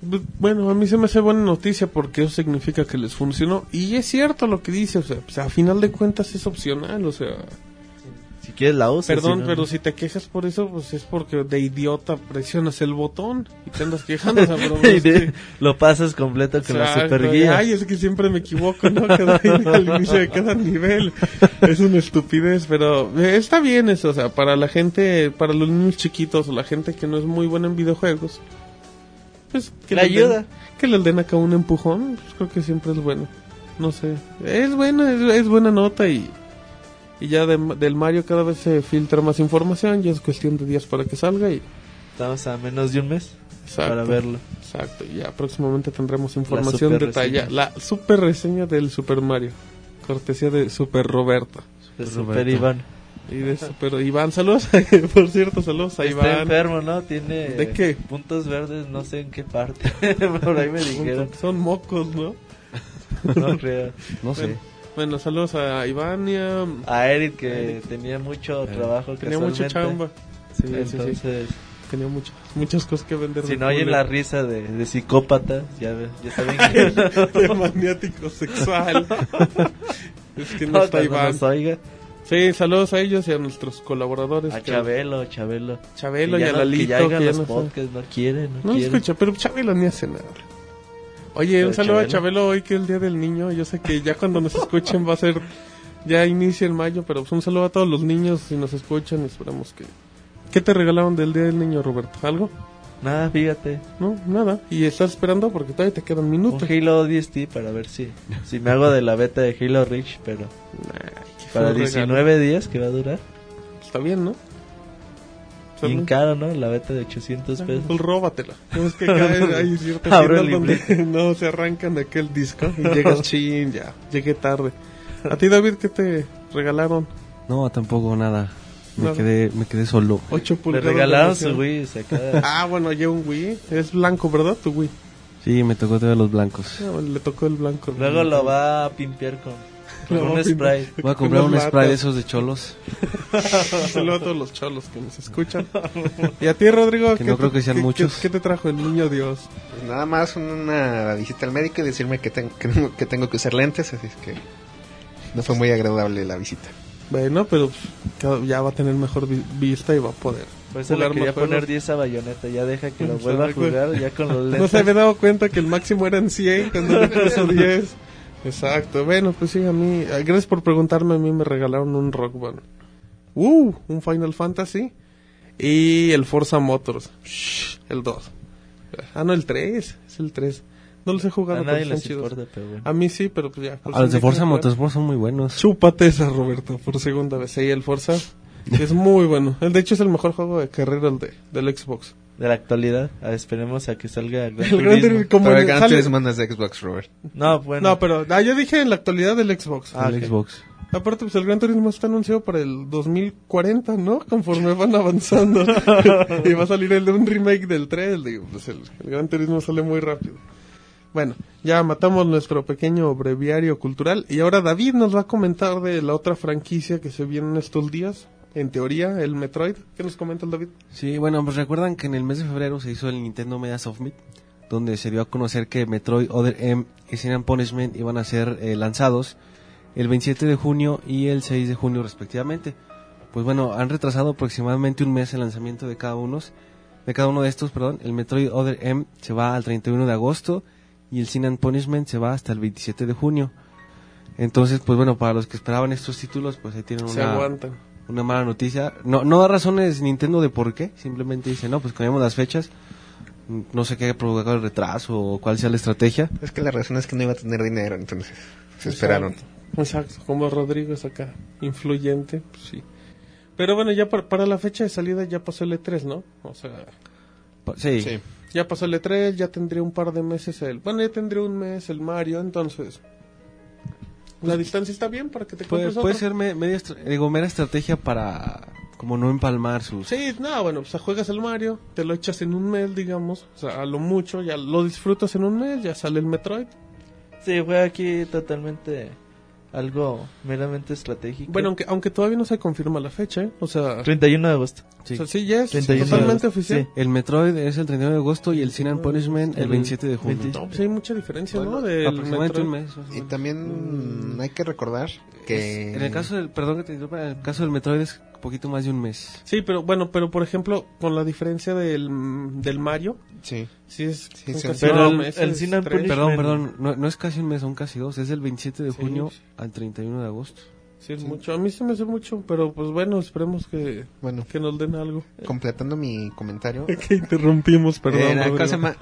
Pues, Bueno, a mí se me hace buena noticia porque eso significa que les funcionó. Y es cierto lo que dice, o sea, pues, a final de cuentas es opcional, o sea... Si quieres la usas. Perdón, si no, pero no. si te quejas por eso, pues es porque de idiota presionas el botón y te andas quejando, o sea, pero Y de- sí. lo pasas completo con la super guía. Ay, es que siempre me equivoco, ¿no? Cada, al inicio de cada nivel. Es una estupidez, pero eh, está bien eso, o sea, para la gente, para los niños chiquitos o la gente que no es muy buena en videojuegos, pues que Le les den- ayuda. que les den acá un empujón, pues creo que siempre es bueno. No sé, es buena, es, es buena nota y, y ya de- del Mario cada vez se filtra más información, ya es cuestión de días para que salga y... Estamos a menos de un mes Exacto. para verlo. Exacto, y ya próximamente tendremos información detallada. La super reseña del Super Mario. Cortesía de Super Roberto. De Roberto. Super Iván. Y de Super Iván, saludos. Por cierto, saludos a Está Iván. enfermo, ¿no? Tiene ¿De qué? puntos verdes, no sé en qué parte. Por ahí me dijeron. Son mocos, ¿no? No creo. No sé. Bueno, saludos a Iván y a... A Eric que tenía mucho trabajo. Tenía mucha chamba. Sí, sí, sí. Entonces, Tenía muchas, muchas cosas que vender. si no oyen la risa de, de psicópata, ya, ya saben que de maniático sexual. es que no, no, está Iván. oiga. Sí, saludos a ellos y a nuestros colaboradores. A que- Chabelo, Chabelo. Chabelo y a Lalito. Que ya que ya los podcasts, no quiere, no, No escucha, pero Chabelo ni hace nada. Oye, un saludo a Chabelo. Hoy que es el Día del Niño. Yo sé que ya cuando nos escuchen va a ser, ya inicia el mayo, pero pues un saludo a todos los niños si nos escuchan. Esperamos que... ¿Qué te regalaron del Día del Niño, Roberto? ¿Algo? Nada, fíjate. No, nada. Y estás esperando porque todavía te quedan Un minutos. Halo DST para ver si, si me hago de la beta de Halo Reach, pero para fue un 19 días que va a durar. Está bien, ¿no? Bien caro, ¿no? La beta de 800 pesos. Pues róbatela. No, Es que acá hay ciertas donde no se arrancan de aquel disco y llegas chin, ya, llegué tarde. A ti, David, ¿qué te regalaron? No, tampoco nada. Me Nada. quedé, me quedé solo. 8 Le pulgadas. de regalaron su. Wii, se acaba Ah, bueno, ya un Wii. Es blanco, ¿verdad? Tu Wii. Sí, me tocó todavía los blancos. Ah, le tocó el blanco. Luego lo va a pimpear con, Un spray. Voy a comprar un spray de esos de cholos. Saludos a todos los cholos que nos escuchan. Y a ti, Rodrigo, Que no ¿qué creo que sean qué- muchos. ¿qué, qué te trajo el niño Dios? Pues nada más una visita al médico y decirme que, ten- que, tengo, que tengo que usar lentes, así es que no fue muy agradable la visita. Bueno, pero pues, ya va a tener mejor vi- vista y va a poder. Por eso le quería poner 10 a Bayonetta. Ya deja que lo vuelva a jugar ya con los No lentes. se había dado cuenta que el máximo eran 100 cuando le puso 10. Exacto. Bueno, pues sí, a mí, ah, gracias por preguntarme, a mí me regalaron un Rock Band. Uh, un Final Fantasy y el Forza Motors. Shh, el 2. Ah, no, el 3, es el 3. No los he jugado, A nadie les importa, pero bueno. A mí sí, pero pues ya. por A los de Forza. Motorsport son muy buenos. Chúpate esa, Roberto, por segunda vez. Sí, el Forza es muy bueno. El, de hecho, es el mejor juego de carrera el de, del Xbox. De la actualidad, esperemos a que salga Gran El Gran Turismo. Como Pero el Gran sale- Turismo no es de Xbox, Robert. No, bueno. No, pero ah, yo dije en la actualidad del Xbox. Ah, el. Xbox. Aparte, pues el Gran Turismo está anunciado para el 2040, ¿no? Conforme van avanzando. y va a salir el de un remake del 3. Digo, pues el, el Gran Turismo sale muy rápido. Bueno, ya matamos nuestro pequeño breviario cultural. Y ahora David nos va a comentar de la otra franquicia que se viene en estos días. En teoría, el Metroid. ¿Qué nos comenta el David? Sí, bueno, pues recuerdan que en el mes de febrero se hizo el Nintendo Media Meet, donde se dio a conocer que Metroid Other M y Sin and Punishment iban a ser eh, lanzados el 27 de junio y el 6 de junio respectivamente. Pues bueno, han retrasado aproximadamente un mes el lanzamiento de cada uno, de cada uno de estos, perdón. El Metroid Other M se va al 31 de agosto y el Sin and Punishment se va hasta el 27 de junio. Entonces, pues bueno, para los que esperaban estos títulos, pues ahí tienen Se una, aguantan. Una mala noticia. No, no da razones Nintendo de por qué, simplemente dice, no, pues cambiamos las fechas. No sé qué haya provocado el retraso o cuál sea la estrategia. Es que la razón es que no iba a tener dinero, entonces se esperaron. Exacto, Exacto, como Rodrigo es acá, influyente, pues sí. Pero bueno, ya para, para la fecha de salida ya pasó el E3, ¿no? O sea, Sí. ya pasó el E3, ya tendría un par de meses el... Bueno, ya tendría un mes el Mario, entonces... La distancia está bien para que te puede, compres puede otro. ser me- media, digo, mera estrategia para como no empalmar sus... Sí, no, bueno, pues juegas el Mario, te lo echas en un mes, digamos, o sea, a lo mucho, ya lo disfrutas en un mes, ya sale el Metroid. Sí, fue aquí totalmente algo meramente estratégico. Bueno, aunque, aunque todavía no se confirma la fecha, ¿eh? O sea, 31 de agosto. Sí. o sea, sí, ya es 31 de totalmente oficial. sí. El Metroid es el 31 de agosto y el Sin and Punishment el El 27 de junio. 20. No, pues hay mucha diferencia, ¿no? Bueno, Del aproximadamente Metroid. un mes. Y también hay que recordar que... En el caso del, perdón que te interrumpa, en el caso del Metroid es poquito más de un mes. Sí, pero bueno, pero por ejemplo, con la diferencia del, del Mario, Sí. sí es Sí, sí, casi pero el- el Sin Perdón, perdón, no, no es casi un mes, son casi dos, es del 27 de Sí. junio al 31 de agosto. Sí, es mucho. A mí se me hace mucho, pero pues bueno, esperemos que, Bueno, que nos den algo. completando mi comentario. que interrumpimos, perdón. Eh, la cosa ma-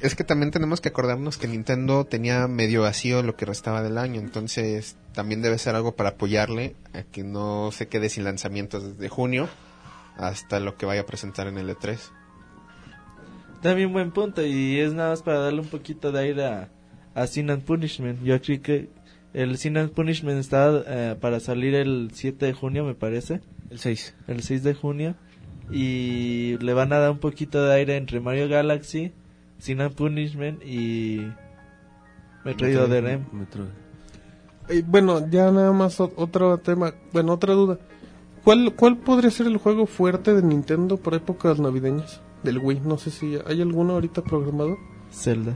es que también tenemos que acordarnos que Nintendo tenía medio vacío lo que restaba del año, entonces también debe ser algo para apoyarle a que no se quede sin lanzamientos desde junio hasta lo que vaya a presentar en el E E3. También buen punto y es nada más para darle un poquito de aire a, a Sin and Punishment. Yo creo que el Sin and Punishment está eh, para salir el 7 de junio, me parece. El 6. El 6 de junio. Y le van a dar un poquito de aire entre Mario Galaxy, Sin and Punishment y Metroid Other M. Metroid. Eh, bueno, ya nada más otro tema, bueno, otra duda. ¿Cuál, ¿Cuál podría ser el juego fuerte de Nintendo por épocas navideñas? Del Wii, no sé si hay alguno ahorita programado. Zelda.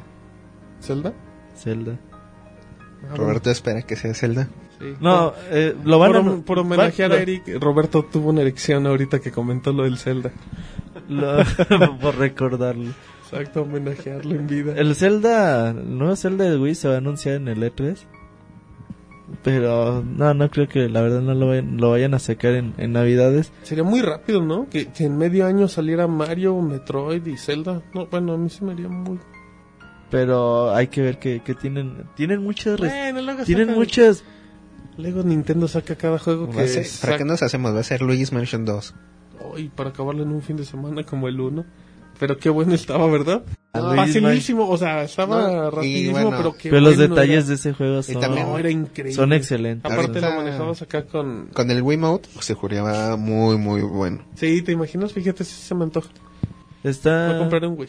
¿Zelda? Zelda. Roberto espera que sea Zelda. sí. No, eh, lo van por, a... por homenajear a Eric, Roberto tuvo una erección ahorita que comentó lo del Zelda. lo- por recordarlo. Exacto, homenajearlo en vida. El Zelda, el nuevo Zelda de Wii se va a anunciar en el E3. Pero no, no creo que la verdad no lo vayan, lo vayan a sacar en, en Navidades. Sería muy rápido, ¿no? Que, que en medio año saliera Mario, Metroid y Zelda. No, bueno, a mí se me haría muy... Pero hay que ver que, que tienen tienen muchas Bueno, luego tienen sacan- muchas Luego Nintendo saca cada juego que... ser- ¿Para qué nos hacemos? Va a ser Luigi's Mansion 2. Ay, para acabarlo en un fin de semana como el uno. Pero qué bueno estaba, ¿verdad? Luigi's Facilísimo, o sea, estaba No, rapidísimo, bueno, pero qué pero los bueno detalles era. de ese juego son, también- No, era increíble. son excelentes. Aparte lo manejabas acá con... Con el Wiimote pues, se juraba muy, muy bueno. Sí, ¿te imaginas? Fíjate si se me antoja. Voy a Está comprar un Wii.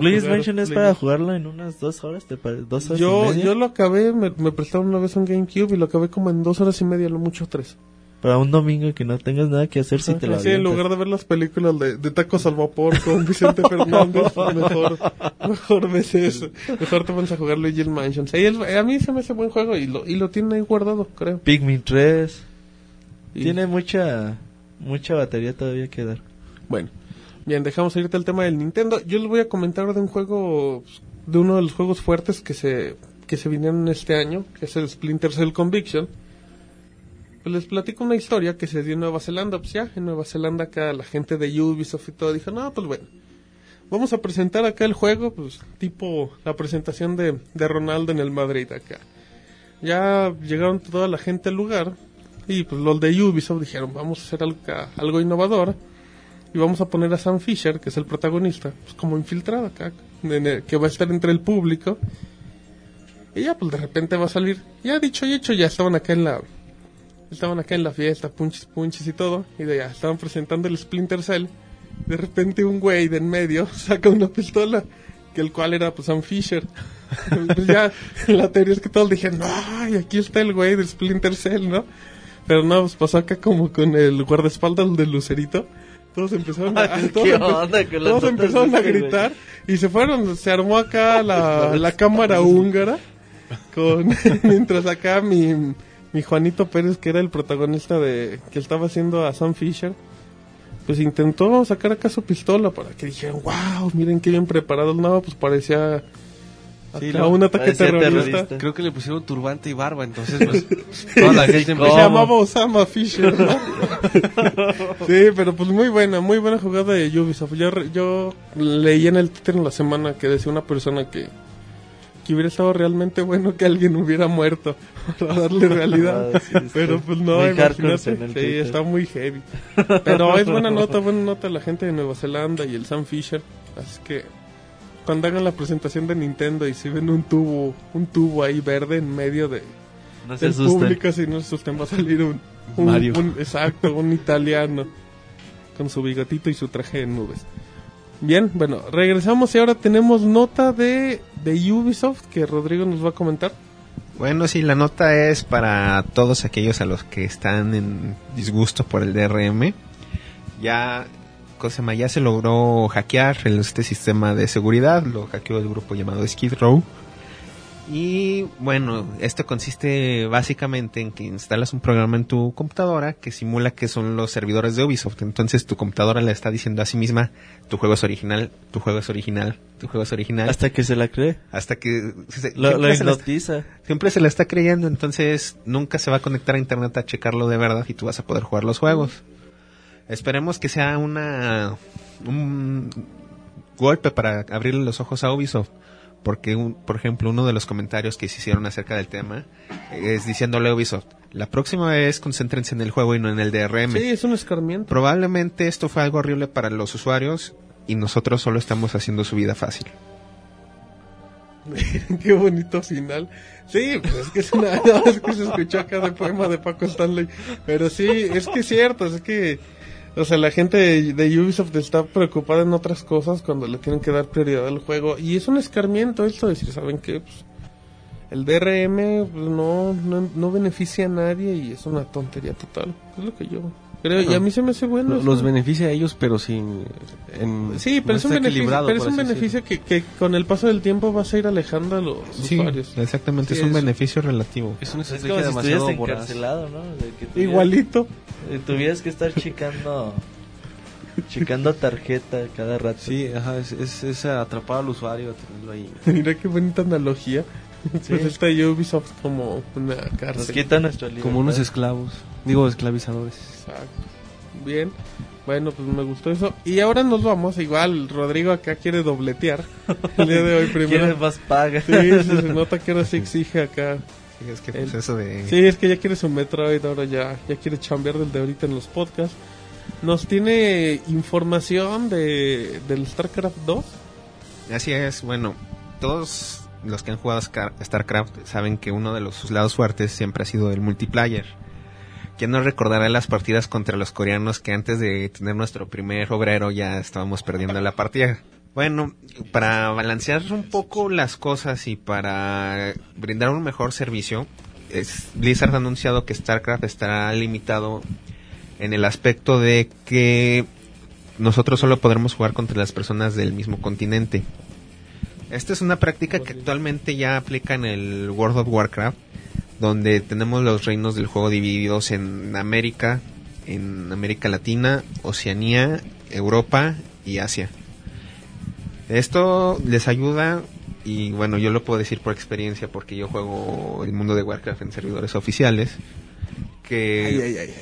Luis Mansion es para jugarlo en unas dos horas, ¿te ¿Dos horas y Yo, media? yo lo acabé, me, me prestaron una vez un GameCube y lo acabé como en dos horas y media, lo mucho tres. Para un domingo que no tengas nada que hacer si te lo Así, en avientas. lugar de ver las películas de, de tacos al vapor con Vicente Fernández, mejor, mejor ves eso. Mejor te pones a jugar Luigi's Mansion. Sí, a mí se me hace buen juego y lo, y lo tiene ahí guardado, creo. Pikmin 3. Y- Tiene mucha mucha batería todavía que dar. Bueno, bien, dejamos ahorita el tema del Nintendo. Yo les voy a comentar de un juego, de uno de los juegos fuertes que se, que se vinieron este año, que es el Splinter Cell Conviction. Pues les platico una historia que se dio en Nueva Zelanda. Pues ya, en Nueva Zelanda acá la gente de Ubisoft y todo dijo, no, pues bueno, vamos a presentar acá el juego, pues tipo la presentación de, de Ronaldo en el Madrid acá. Ya llegaron toda la gente al lugar y pues los de Ubisoft dijeron, vamos a hacer algo, algo innovador y vamos a poner a Sam Fisher, que es el protagonista, pues como infiltrado acá, que va a estar entre el público. Y ya, pues de repente va a salir. Ya dicho y hecho, ya estaban acá en la. Estaban acá en la fiesta, punches, punches y todo. Y de ya, estaban presentando el Splinter Cell. De repente un güey de en medio saca una pistola, que el cual era pues Sam Fisher. pues ya, la teoría es que todos dijeron, ay, aquí está el güey del Splinter Cell, ¿no? Pero no, pues pasó acá como con el guardaespaldas del Lucerito. Todos empezaron a, gritar y se fueron, se armó acá la, la cámara húngara con mientras acá mi, mi Juanito Pérez que era el protagonista de que estaba haciendo a Sam Fisher pues intentó sacar acá su pistola para que dijeran wow miren qué bien preparado no pues parecía Sí, no, un ataque terrorista, terrorista. Creo que le pusieron turbante y barba, entonces pues toda la gente se empezó llamaba Osama Fisher ¿no? sí pero pues muy buena muy buena jugada de Ubisoft yo, re- yo leí en el Twitter en la semana que decía una persona que que hubiera estado realmente bueno que alguien hubiera muerto para darle realidad. Ah, sí, pero pues no, imagínate. en el Sí, está muy heavy. Pero es buena nota, buena nota la gente de Nueva Zelanda y el Sam Fisher. Así que cuando hagan la presentación de Nintendo y si ven un tubo, un tubo ahí verde en medio de, No se del asusten. público, si no se asusten, va a salir un, un- Mario. un- exacto, un italiano con su bigotito y su traje de nubes. Bien, bueno, regresamos y ahora tenemos nota de, de Ubisoft que Rodrigo nos va a comentar. Bueno, sí, la nota es para todos aquellos a los que están en disgusto por el DRM. Ya, ¿cómo se llama? ya se logró hackear este sistema de seguridad, lo hackeó el grupo llamado Skid Row. Y bueno, esto consiste básicamente en que instalas un programa en tu computadora que simula que son los servidores de Ubisoft. Entonces tu computadora le está diciendo a sí misma, tu juego es original, tu juego es original, tu juego es original. Hasta que se la cree. hasta que se- Lo, lo siempre se siempre se la está creyendo, entonces nunca se va a conectar a internet a checarlo de verdad y tú vas a poder jugar los juegos. Esperemos que sea una un golpe para abrirle los ojos a Ubisoft, porque un- por ejemplo uno de los comentarios que se hicieron acerca del tema es diciéndole a Ubisoft, la próxima vez concéntrense en el juego y no en el DRM. Sí, es un escarmiento. Probablemente esto fue algo horrible para los usuarios y nosotros solo estamos haciendo su vida fácil. Qué bonito final. Sí, pues es que es una no, es que se escuchó acá de poema de Paco Stanley. Pero sí, es que es cierto, es que o sea, la gente de, Ubisoft está preocupada en otras cosas cuando le tienen que dar prioridad al juego y es un escarmiento esto de decir, ¿saben qué? Pues, el DRM pues, no, no no beneficia a nadie y es una tontería total. Es lo que yo creo y a mí se me hace bueno. Los beneficia a ellos, pero sin en- Sí, pero no es un beneficio, equilibrado, pero es un beneficio que, que con el paso del tiempo vas a ir alejando a los Sí, usuarios. exactamente, Sí, es un beneficio relativo. Es una Es como si estuvieras encarcelado, ¿no? De que tuvieras- Igualito. Tuvieras que estar checando checando tarjeta cada rato. Sí, ajá, es, es, es atrapar al usuario, tenerlo ahí. Mira qué bonita analogía. Pues está Ubisoft como una Nos cárcel. quita nuestra libertad. Como unos esclavos, digo esclavizadores. Exacto. Bien. Bueno, pues me gustó eso. Y ahora nos vamos. Igual, Rodrigo acá quiere dobletear. El día de hoy ¿Quieres primero. más paga? Sí, se, se nota que ahora sí exige acá. Sí, es que pues, El- eso de... Sí, es que ya quiere su Metroid, ahora ya, ya quiere chambear del de ahorita en los podcasts. Nos tiene información de, del StarCraft 2. Así es, bueno, todos los que han jugado StarCraft saben que uno de los, sus lados fuertes siempre ha sido el multiplayer. ¿Quién nos recordará las partidas contra los coreanos que antes de tener nuestro primer obrero ya estábamos perdiendo la partida? Bueno, para balancear un poco las cosas y para brindar un mejor servicio, Blizzard ha anunciado que StarCraft estará limitado en el aspecto de que nosotros solo podremos jugar contra las personas del mismo continente. Esta es una práctica que actualmente ya aplica en el World of Warcraft, donde tenemos los reinos del juego divididos en América, en América Latina, Oceanía, Europa y Asia. Esto les ayuda y bueno, yo lo puedo decir por experiencia porque yo juego el mundo de Warcraft en servidores oficiales que Ay, ay, ay,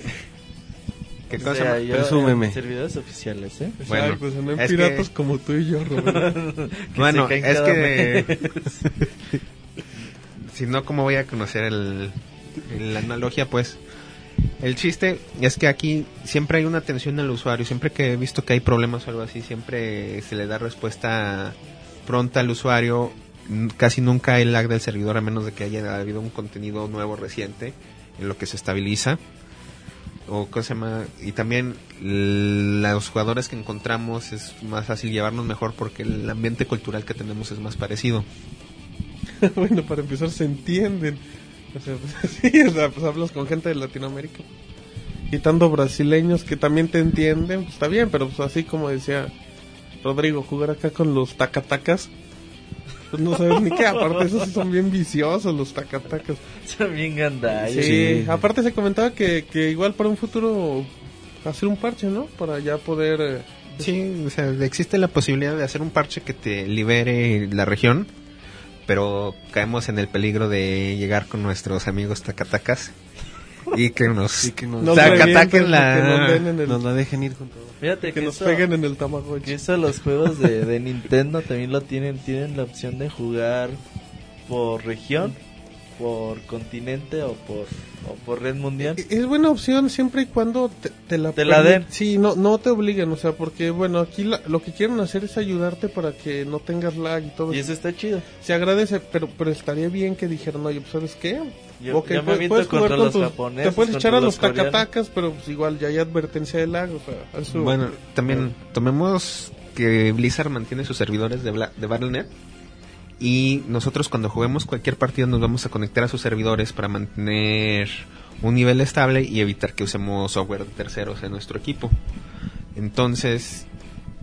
ay. ¿Qué O cosa sea, más? yo Presúmeme. en Servidores oficiales, ¿eh? Bueno, Exacto, son en es piratas que- como tú y yo, Roberto. Bueno, es que si no, ¿cómo voy a conocer el, el- la analogía? Pues el chiste es que aquí siempre hay una atención al usuario. Siempre que he visto que hay problemas o algo así, siempre se le da respuesta pronta al usuario. Casi nunca hay lag del servidor a menos de que haya habido un contenido nuevo reciente en lo que se estabiliza. O cosa se llama, y también los jugadores que encontramos es más fácil llevarnos mejor porque el ambiente cultural que tenemos es más parecido. bueno, para empezar, se entienden. O sea, pues, sí, o pues hablas con gente de Latinoamérica. Quitando brasileños que también te entienden, pues está bien, pero pues así como decía Rodrigo, jugar acá con los tacatacas, pues no sabes ni qué. Aparte, esos son bien viciosos, los tacatacas. Son bien gandallas. Sí, sí. aparte se comentaba que, que igual para un futuro hacer un parche, ¿no? Para ya poder... eh, Sí, o sea, existe la posibilidad de hacer un parche que te libere la región, pero caemos en el peligro de llegar con nuestros amigos tacatacas y que nos... Y que nos, ataquen la- que nos den en el- nos la dejen ir con todo. Fíjate que que, nos eso, peguen en el que Tamagotchi. eso los juegos de, de Nintendo también lo tienen. Tienen la opción de jugar por región, por continente o por, o por red mundial. Es buena opción siempre y cuando te, te la, Te la den. Sí, no, no te obliguen, o sea, porque bueno, aquí la- lo que quieren hacer es ayudarte para que no tengas lag y todo Y eso. eso está chido. Se agradece, pero, pero estaría bien que dijeran, oye, pues ¿sabes qué? Yo, Ok, yo me puedes- puedes jugar con los tus- japoneses. Te puedes echar a los coreanos. tacatacas, pero pues igual ya hay advertencia de lag, o sea, eso... Bueno, también tomemos que Blizzard mantiene sus servidores de, Bla- de Battle.net y nosotros cuando juguemos cualquier partido nos vamos a conectar a sus servidores para mantener un nivel estable y evitar que usemos software de terceros en nuestro equipo. Entonces,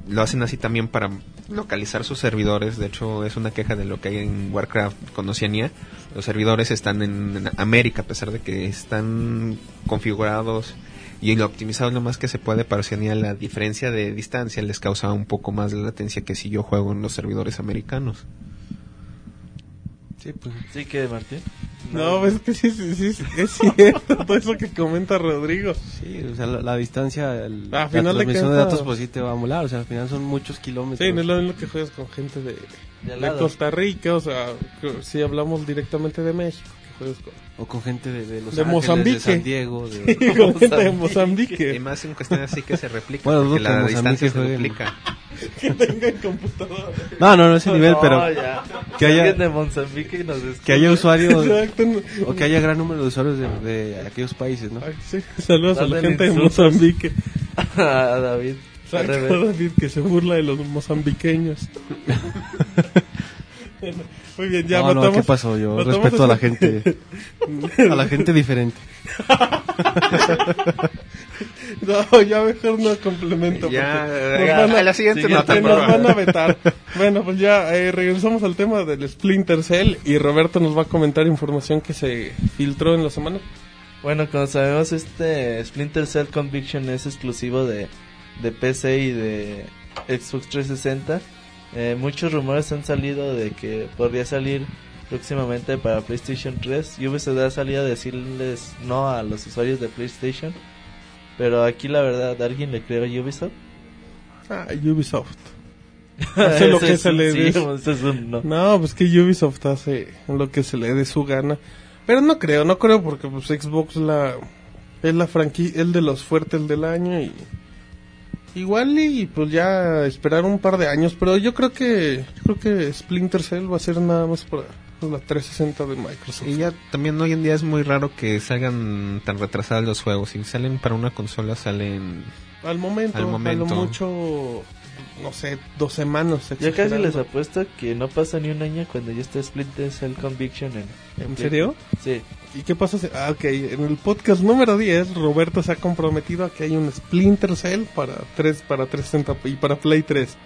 lo hacen así también para localizar sus servidores. De hecho, es una queja de lo que hay en Warcraft con Oceanía. Los servidores están en, América, a pesar de que están configurados y lo optimizados lo más que se puede para Oceanía. La diferencia de distancia les causa un poco más de latencia que si yo juego en los servidores americanos. Sí, pues. Sí, que Martín. No, es que sí, sí, sí, es cierto todo eso que comenta Rodrigo. Sí, o sea, la, la distancia, el, A la final de transmisión de, cuentas- datos pues sí te va a molar, o sea, al final son muchos kilómetros. Sí, no es lo mismo que juegas con gente de, De de. Costa Rica, o sea, si hablamos directamente de México, que juegas con, O con gente de, de Los De Ángeles, Mozambique. de San Diego, de... con gente de Y Mozambique. más en cuestiones así que se replica, Bueno, porque que la Mozambique distancia se duplica. que tengan computadora. No, no, no ese nivel, No, pero ya. que haya- de Mozambique nos que haya usuarios, Exacto. o que haya gran número de usuarios de, de aquellos países, ¿no? Ay, sí, Saludos a la gente de. Mozambique. a David. Revés. David, que se burla de los mozambiqueños. Bueno, Muy bien, ya no, no, matamos. ¿qué pasó? Yo respeto a la gente, a la gente diferente. No, ya mejor no complemento. Ya, porque ya, van a la siguiente siguiente por nos van a vetar. Bueno, pues ya eh, regresamos al tema del Splinter Cell y Roberto nos va a comentar información que se filtró en la semana. Bueno, como sabemos, este Splinter Cell Conviction es exclusivo de, de PC y de Xbox 360. Eh, muchos rumores han salido de que podría salir próximamente para PlayStation 3. Ubisoft ha salido a decirles no a los usuarios de PlayStation. Pero aquí la verdad, ¿alguien le cree a Ubisoft? Ah, Ubisoft. Hace lo que es se le dé. un no. No, pues que Ubisoft hace lo que se le dé su gana. Pero no creo, no creo porque pues Xbox la es la franquicia, el de los fuertes del año y igual y pues ya esperar un par de años, pero yo creo que yo creo que Splinter Cell va a ser nada más para la 360 de Microsoft. Y ya también hoy en día es muy raro que salgan tan retrasados los juegos. Si salen para una consola, salen. Al momento, Al momento. a lo mucho, no sé, dos semanas. Ya casi les apuesto que no pasa ni un año cuando ya está Splinter Cell Conviction en... ¿En serio? Sí. ¿Y qué pasa? si- Ah, ok. En el podcast número 10, Roberto se ha comprometido a que hay un Splinter Cell para 3, para 360 y para Play 3.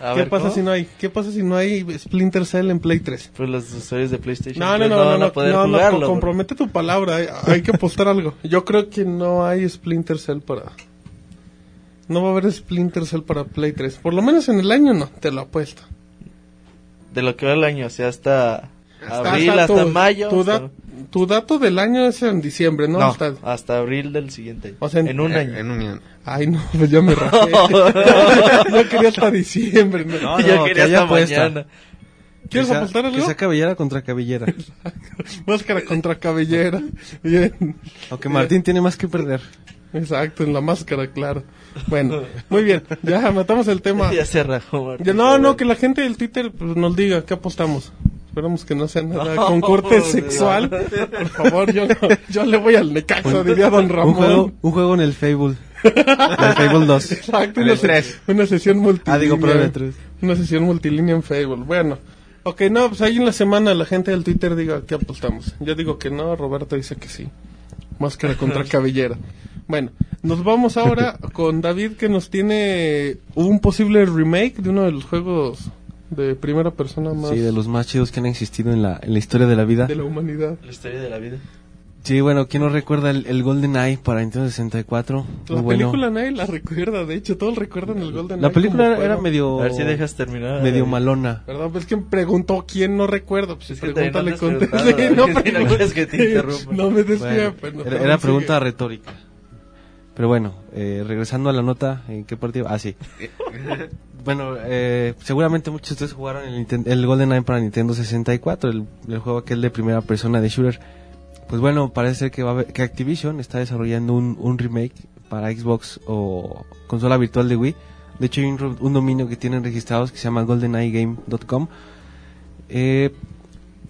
A ¿Qué ver, pasa ¿cómo? si no hay? ¿Qué pasa si no hay Splinter Cell en Play 3? Pues los usuarios de PlayStation No, no, 3 no, no, van no, a poder no, no, jugarlo. co- compromete tu palabra, hay, hay que apostar algo. Yo creo que no hay Splinter Cell para... No va a haber Splinter Cell para Play 3. Por lo menos en el año no, te lo apuesto. De lo que va el año, o sea, hasta Hasta- abril, hasta hasta, tu- mayo. Tu, hasta, da- tu dato del año es en diciembre, ¿no? no, Hasta- hasta abril del siguiente año. O sea, en- en un eh, año. En un Ay, no, pues ya me rajé. Yo quería hasta diciembre. ¿no? No, Yo no, quería que hasta apuesta. mañana. ¿Quieres sea- apostar algo? Que sea cabellera contra cabellera. Máscara contra cabellera. Bien. Aunque Martín tiene más que perder. Exacto, en la máscara, claro. Bueno, muy bien. Ya matamos el tema. ya se rajó, Martín. Ya, no, no, que la gente del Twitter pues, nos diga qué apostamos. Esperamos que no sea nada con corte No, sexual. Por favor, yo, no- yo le voy al Necaxa, diría Don Un Ramón. juego, un juego en el Fable. el Fable 2. Exacto, En una, sesión multilínea. Ah, digo, pero. Una sesión multilínea en Fable. Bueno, ok, no, pues ahí en la semana la gente del Twitter diga qué apostamos. Yo digo que no, Roberto dice que sí. Máscara contra cabellera. Bueno, nos vamos ahora con David que nos tiene un posible remake de uno de los juegos de primera persona más Sí, de los más chidos que han existido en la, en la historia de la vida. de la humanidad. La historia de la vida. Sí, bueno, ¿quién no recuerda el, el Golden Eye para Nintendo 64? La bueno. película nadie la recuerda, de hecho todos recuerdan el Golden La Eye película como era, era medio... A ver si dejas terminar. medio David. malona. Perdón, pues que preguntó quién no recuerda. Pues Es que pregúntale también no con andas preguntando, no, David, si no pregun- quieres que te. No me des Bueno, no, era, pero era pregunta retórica. Pero bueno, eh, regresando a la nota, ¿en qué partido? Ah, sí. bueno, eh, seguramente muchos de ustedes jugaron el, el Golden Eye para Nintendo 64, el, el juego aquel de primera persona de shooter. Pues bueno, parece que, va a haber- que Activision está desarrollando un, un remake para Xbox o consola virtual de Wii. De hecho, hay un, dominio que tienen registrados que se llama goldeneyegame.com. Eh,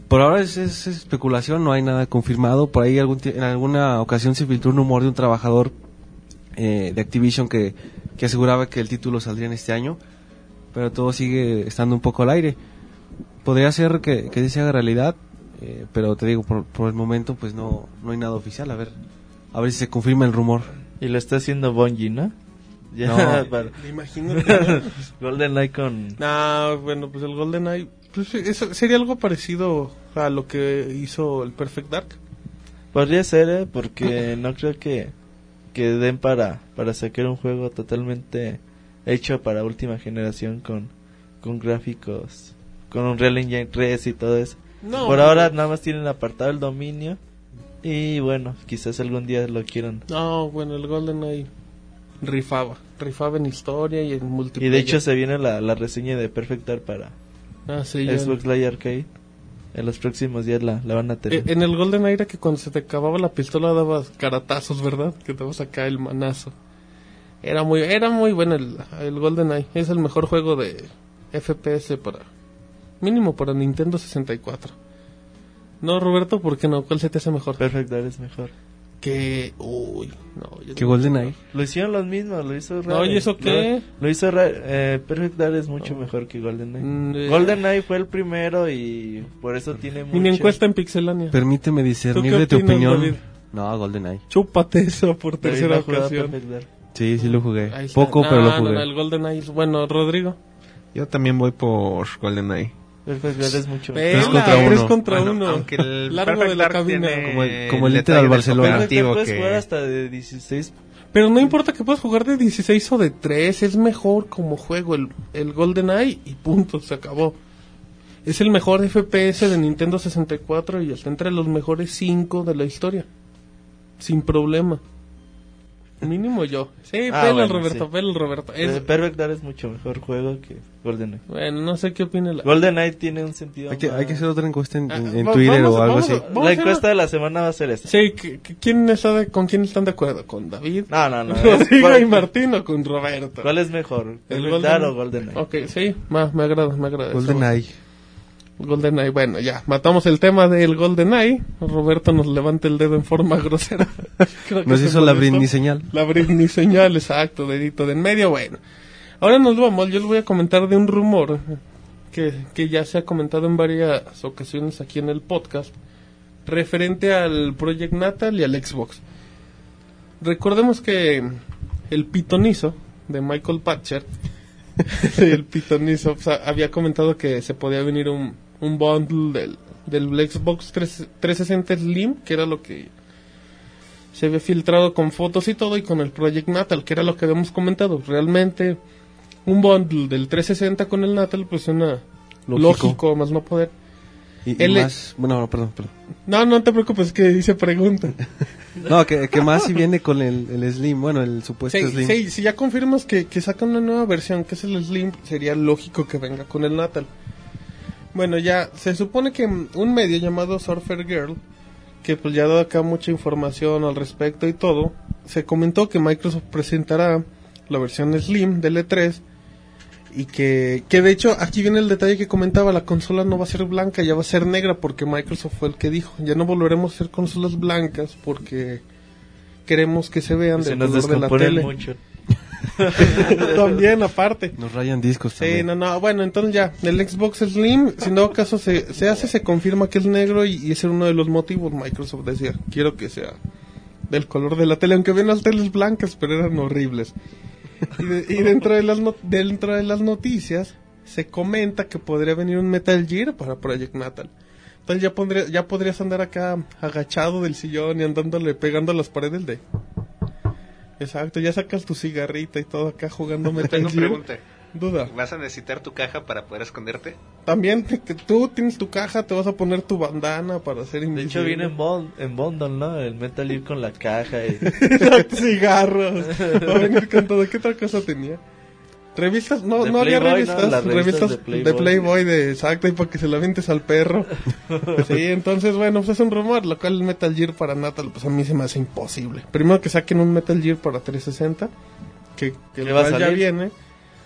por ahora es, es especulación, no hay nada confirmado. Por ahí algún en alguna ocasión se filtró un rumor de un trabajador eh, de Activision que, que aseguraba que el título saldría en este año, pero todo sigue estando un poco al aire. Podría ser que, que se haga realidad, eh, pero te digo, por, por el momento pues no, no hay nada oficial. A ver, a ver si se confirma el rumor. Y lo está haciendo Bungie, ¿no? Ya, No. para Me imagino que... Golden Eye con... no, bueno, pues el Golden Eye pues, eso sería algo parecido a lo que hizo el Perfect Dark. Podría ser, ¿eh? Porque no creo que, que den para, para sacar un juego totalmente hecho para última generación con, con gráficos, con un Real Engine 3 y todo eso. No, Por ahora nada más tienen apartado el dominio y bueno, quizás algún día lo quieran. No, bueno, el Golden Eye rifaba. Rifaba en historia y en Y multiplayer. de hecho se viene la, la reseña de Perfect Dark para Ah, sí. Xbox Live Arcade. En los próximos días la, la van a Eh, tener. En el Golden era que cuando se te acababa la pistola dabas caratazos, ¿verdad? Que dabas acá el manazo. Era muy, era muy bueno el, el Golden Eye. Es el mejor juego de FPS para... Mínimo para Nintendo 64. No, Roberto, ¿por qué no? ¿Cuál se te hace mejor? Perfect Dark es mejor. Que... Uy, no. yo ¿Qué no- Golden Eye? Lo hicieron los mismos, lo hizo Rare. No, ¿y eso qué? Lo, lo hizo Rare. Eh, Perfect Dark es mucho mejor que GoldenEye. Mm, eh. GoldenEye fue el primero y por eso tiene mucho... Mi encuesta en Pixelania. Permíteme discernir de tu opinión. David? No, Golden Eye. Chúpate eso por tercera no ocasión. Sí, sí lo jugué. Poco, No, pero lo no, jugué. no, el Golden Eye es bueno. Rodrigo. Yo también voy por GoldenEye. Perfect Dark es mucho Vela, mejor. contra tres uno. contra Bueno, uno. aunque el Largo Perfect de la Dark cabina. tiene Como el- como el Inter detalle al del Barcelona. Dark puedes que- jugar hasta de 16 Pero no importa que puedas jugar de 16 o de 3, es mejor como juego el, el GoldenEye y punto, se acabó. Es el mejor FPS de Nintendo 64 y está entre los mejores 5 de la historia. Sin problema. Mínimo yo. Sí, Ah, pela bueno, el Roberto, sí. pela el Roberto. Es- Perfect Dark es mucho mejor juego que GoldenEye. bueno, no sé qué opina la... GoldenEye tiene un sentido Hay que, más- hay que hacer otra encuesta en, en- Ah, en Twitter vamos- o algo vamos a- así. vamos a La encuesta una- de la semana va a ser esta. Sí, ¿qui- qui- ¿quién está de- ¿con quién están de acuerdo? ¿Con David? No, no, no. ¿Cuál- y Martín o con Roberto? ¿Cuál es mejor? El ¿Perfect Dark o GoldenEye? Ok, sí, ma- me agrada, me agrada. eso. Golden Eye. GoldenEye, bueno, ya, matamos el tema del GoldenEye. Roberto nos levanta el dedo en forma grosera. Creo que Nos hizo la. Britney señal. La Britney señal, exacto, dedito de en medio, bueno. Ahora nos vamos, yo les voy a comentar de un rumor que, que ya se ha comentado en varias ocasiones aquí en el podcast, referente al Project Natal y al Xbox. Recordemos que el pitonizo de Michael Patcher, el pitonizo, o sea, había comentado que se podía venir un, un bundle del, del Xbox 3 360 Slim, que era lo que se había filtrado con fotos y todo y con el Project Natal, que era lo que habíamos comentado. Realmente un bundle del 360 con el Natal pues suena Lógico. lógico, más no poder. Y, y es- más, bueno, no, perdón, perdón. No, no te preocupes que dice pregunta. No, que, que más si viene con el, el Slim, bueno, el supuesto Sí, Slim. sí, si ya confirmas que, que sacan una nueva versión, que es el Slim, sería lógico que venga con el Natal. Bueno, ya se supone que un medio llamado Surfer Girl, que pues ya ha dado acá mucha información al respecto y todo, se comentó que Microsoft presentará la versión Slim del E3 y que, que de hecho aquí viene el detalle que comentaba, la consola no va a ser blanca, ya va a ser negra porque Microsoft fue el que dijo, ya no volveremos a hacer consolas blancas porque queremos que se vean Se del nos color de la tele. mucho. También, aparte. Nos rayan discos Sí, también. no, no, bueno, entonces ya, el Xbox Slim, si no caso se, se hace, se confirma que es negro y, y ese era uno de los motivos, Microsoft decía, quiero que sea del color de la tele, aunque ven las teles blancas, pero eran horribles. Y, de- y dentro, de las no- dentro de las noticias se comenta que podría venir un Metal Gear para Project Natal. Entonces ya, pondría, ya podrías andar acá agachado del sillón y andándole pegando a las paredes de... Exacto, ya sacas tu cigarrita y todo acá jugando Metal Tengo Gear. pregunta. Duda. ¿Vas a necesitar tu caja para poder esconderte? También que tú tienes tu caja, te vas a poner tu bandana para hacer De invisible. hecho viene en, bond, en bundle, ¿no? El Metal Gear con la caja y... cigarros. Va a venir con todo. ¿Qué otra cosa tenía? Revistas, no, De no había Playboy, ¿no? revistas, Las revistas revistas de de Playboy. Playboy, de exacto, y para que se la avientes al perro. sí, entonces bueno, pues es un rumor, lo cual el Metal Gear para Natal, pues a mí se me hace imposible. Primero que saquen un Metal Gear para 360, que, que el ¿Qué va a ya viene,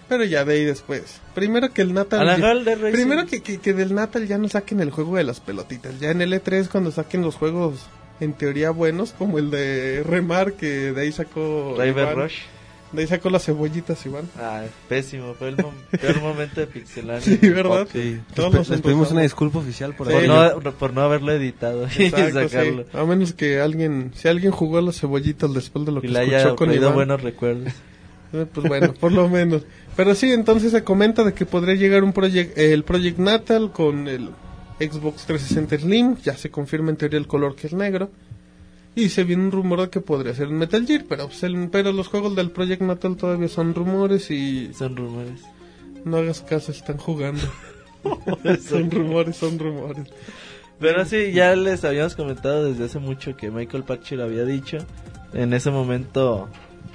pero ya de ahí después. Primero que el Natal... Ya-. Primero que, que, que del Natal ya no saquen el juego de las pelotitas. Ya en el E3 cuando saquen los juegos en teoría buenos, como el de Remar, que de ahí sacó... River. Rush. De ahí sacó las cebollitas, Iván. Ah, pésimo. Fue el mom- peor momento de Pixelania. Sí, ¿verdad? Sí. Todos Les, nos les pedimos una disculpa oficial por Sí, Por, no, por no haberlo editado y Exacto, sacarlo. sí. A menos que alguien, si alguien jugó a las cebollitas después de lo Y que le escuchó haya con Iván, buenos recuerdos. eh, pues bueno, por lo menos. Pero sí, entonces se comenta de que podría llegar un project, el Project Natal con el Xbox 360 Slim, ya se confirma en teoría el color que es negro. Y se viene un rumor de que podría ser Metal Gear, pero, pues, el- pero los juegos del Project Natal todavía son rumores y Son rumores. no hagas caso, están jugando. son rumores, son rumores. Pero sí, ya les habíamos comentado desde hace mucho que Michael Patcher había dicho. En ese momento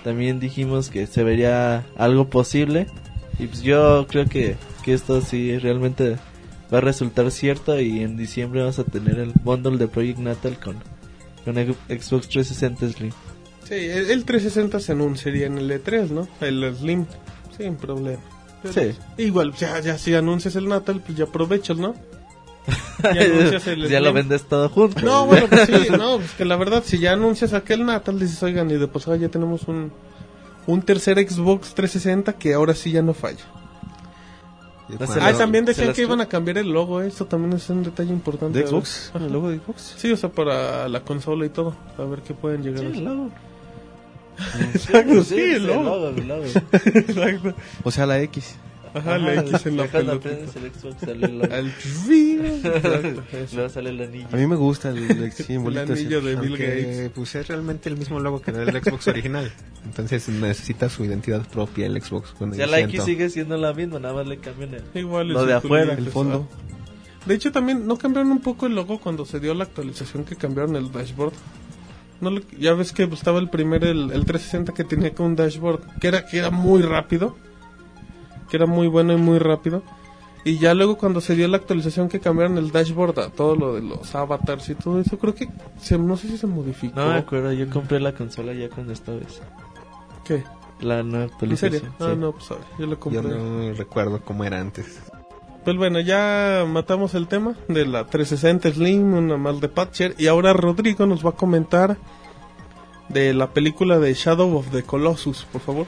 también dijimos que se vería algo posible. Y pues yo creo que, que esto sí realmente va a resultar cierto. Y en diciembre vamos a tener el bundle de Project Natal con, con el Xbox 360 Slim. Sí, el, el 360 se anunciaría en el E3, ¿no? El Slim, sin problema. Pero Sí. Igual, ya, ya si anuncias el Natal, pues ya aprovechas, ¿no? Ya anuncias el ya lo vendes todo junto. No, bueno, pues sí, no, pues que la verdad, si ya anuncias aquel Natal, dices, oigan, y de pasada ya tenemos un, un tercer Xbox 360 que ahora sí ya no falla. Ah, también decían que iban a cambiar el logo, ¿eh? esto también es un detalle importante. ¿De Xbox? ¿El logo de Xbox? Sí, o sea, para la consola y todo, a ver qué pueden llegar Sí, a el hacer. logo. Exacto, sí, el el logo. logo, el logo. Exacto. O sea, la X. Ajá, la X en la prendes el Xbox sale el logo. Al Exacto, eso. Luego sale el anillo. A mí me gusta el, el anillo de Bill Gates. pues es realmente el mismo logo que el del Xbox original. Entonces necesita su identidad propia el Xbox. Bueno, Ya yo la siento. X sigue siendo la misma, nada más le cambian el... Igual Lo de afuera, El fondo. De hecho, también no cambiaron un poco el logo cuando se dio la actualización que cambiaron el dashboard. No lo- ya ves que estaba el primer, el, el 360 que tenía con un dashboard, que era, que era muy rápido. Que era muy bueno y muy rápido. Y ya luego cuando se dio la actualización que cambiaron el dashboard a todo lo de los avatars y todo eso, creo que se, no sé si se modificó. No me acuerdo, yo compré la consola ya cuando estaba eso. ¿Qué? La nueva ¿En actualización. sí. Ah, no, pues ver, yo lo compré. Yo no recuerdo cómo era antes. Pues bueno, ya matamos el tema de la 360 Slim, una más de Patcher. Y ahora Rodrigo nos va a comentar de la película de Shadow of the Colossus, por favor.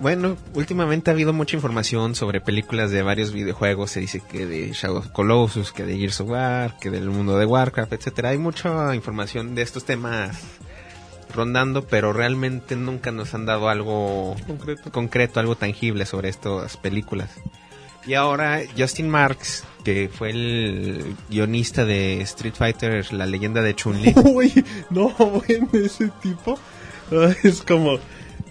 Bueno, últimamente ha habido mucha información sobre películas de varios videojuegos. Se dice que de Shadow of Colossus, que de Gears of War, que del mundo de Warcraft, etcétera. Hay mucha información de estos temas rondando, pero realmente nunca nos han dado algo Concreto. concreto, algo tangible sobre estas películas. Y ahora Justin Marks, que fue el guionista de Street Fighter, la leyenda de Chun-Li. Uy, no, bueno, ese tipo es como,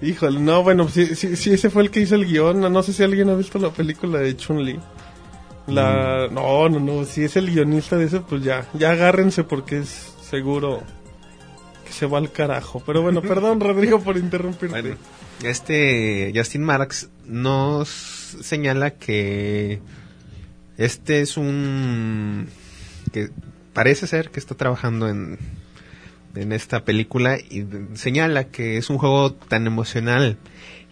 híjole, no, bueno, si, si, si ese fue el que hizo el guion, no, no sé si alguien ha visto la película de Chun-Li. La, no, no, no, si es el guionista de ese, pues ya, ya agárrense porque es seguro que se va al carajo. Pero bueno, perdón, Rodrigo, por interrumpirte. Bueno, este Justin Marks nos señala que este es un que parece ser que está trabajando en en esta película y señala que es un juego tan emocional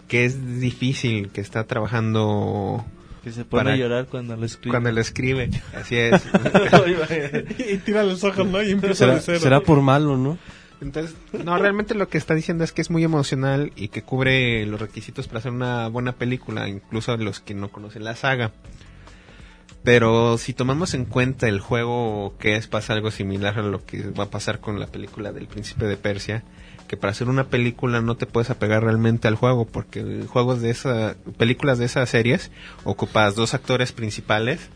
que es difícil que está trabajando Que se pone Para- a llorar cuando lo escribe. cuando lo escribe así es y tira los ojos, ¿no? Y empieza de Será, cero. será por malo, ¿no? Entonces, no, realmente lo que está diciendo es que es muy emocional y que cubre los requisitos para hacer una buena película, incluso a los que no conocen la saga. Pero si tomamos en cuenta el juego que es, pasa algo similar a lo que va a pasar con la película del Príncipe de Persia, que para hacer una película no te puedes apegar realmente al juego, porque juegos de esa, películas de esas series ocupas dos actores principales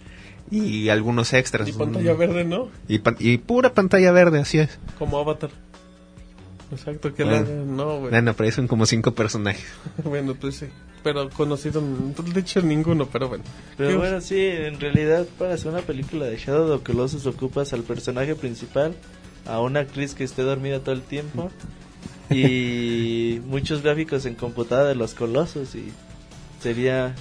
y algunos extras. Y pantalla verde, ¿no? Y, pura pantalla verde, así es. Como Avatar. Exacto, que Bueno. la... No, güey. Bueno, ahí son como cinco personajes. Bueno, pues sí. Pero conocido, de hecho, ninguno, pero bueno. Pero ¿Qué- bueno, sí, en realidad para hacer una película de Shadow of Colossus ocupas al personaje principal, a una actriz que esté dormida todo el tiempo y muchos gráficos en computadora de los colosos y sería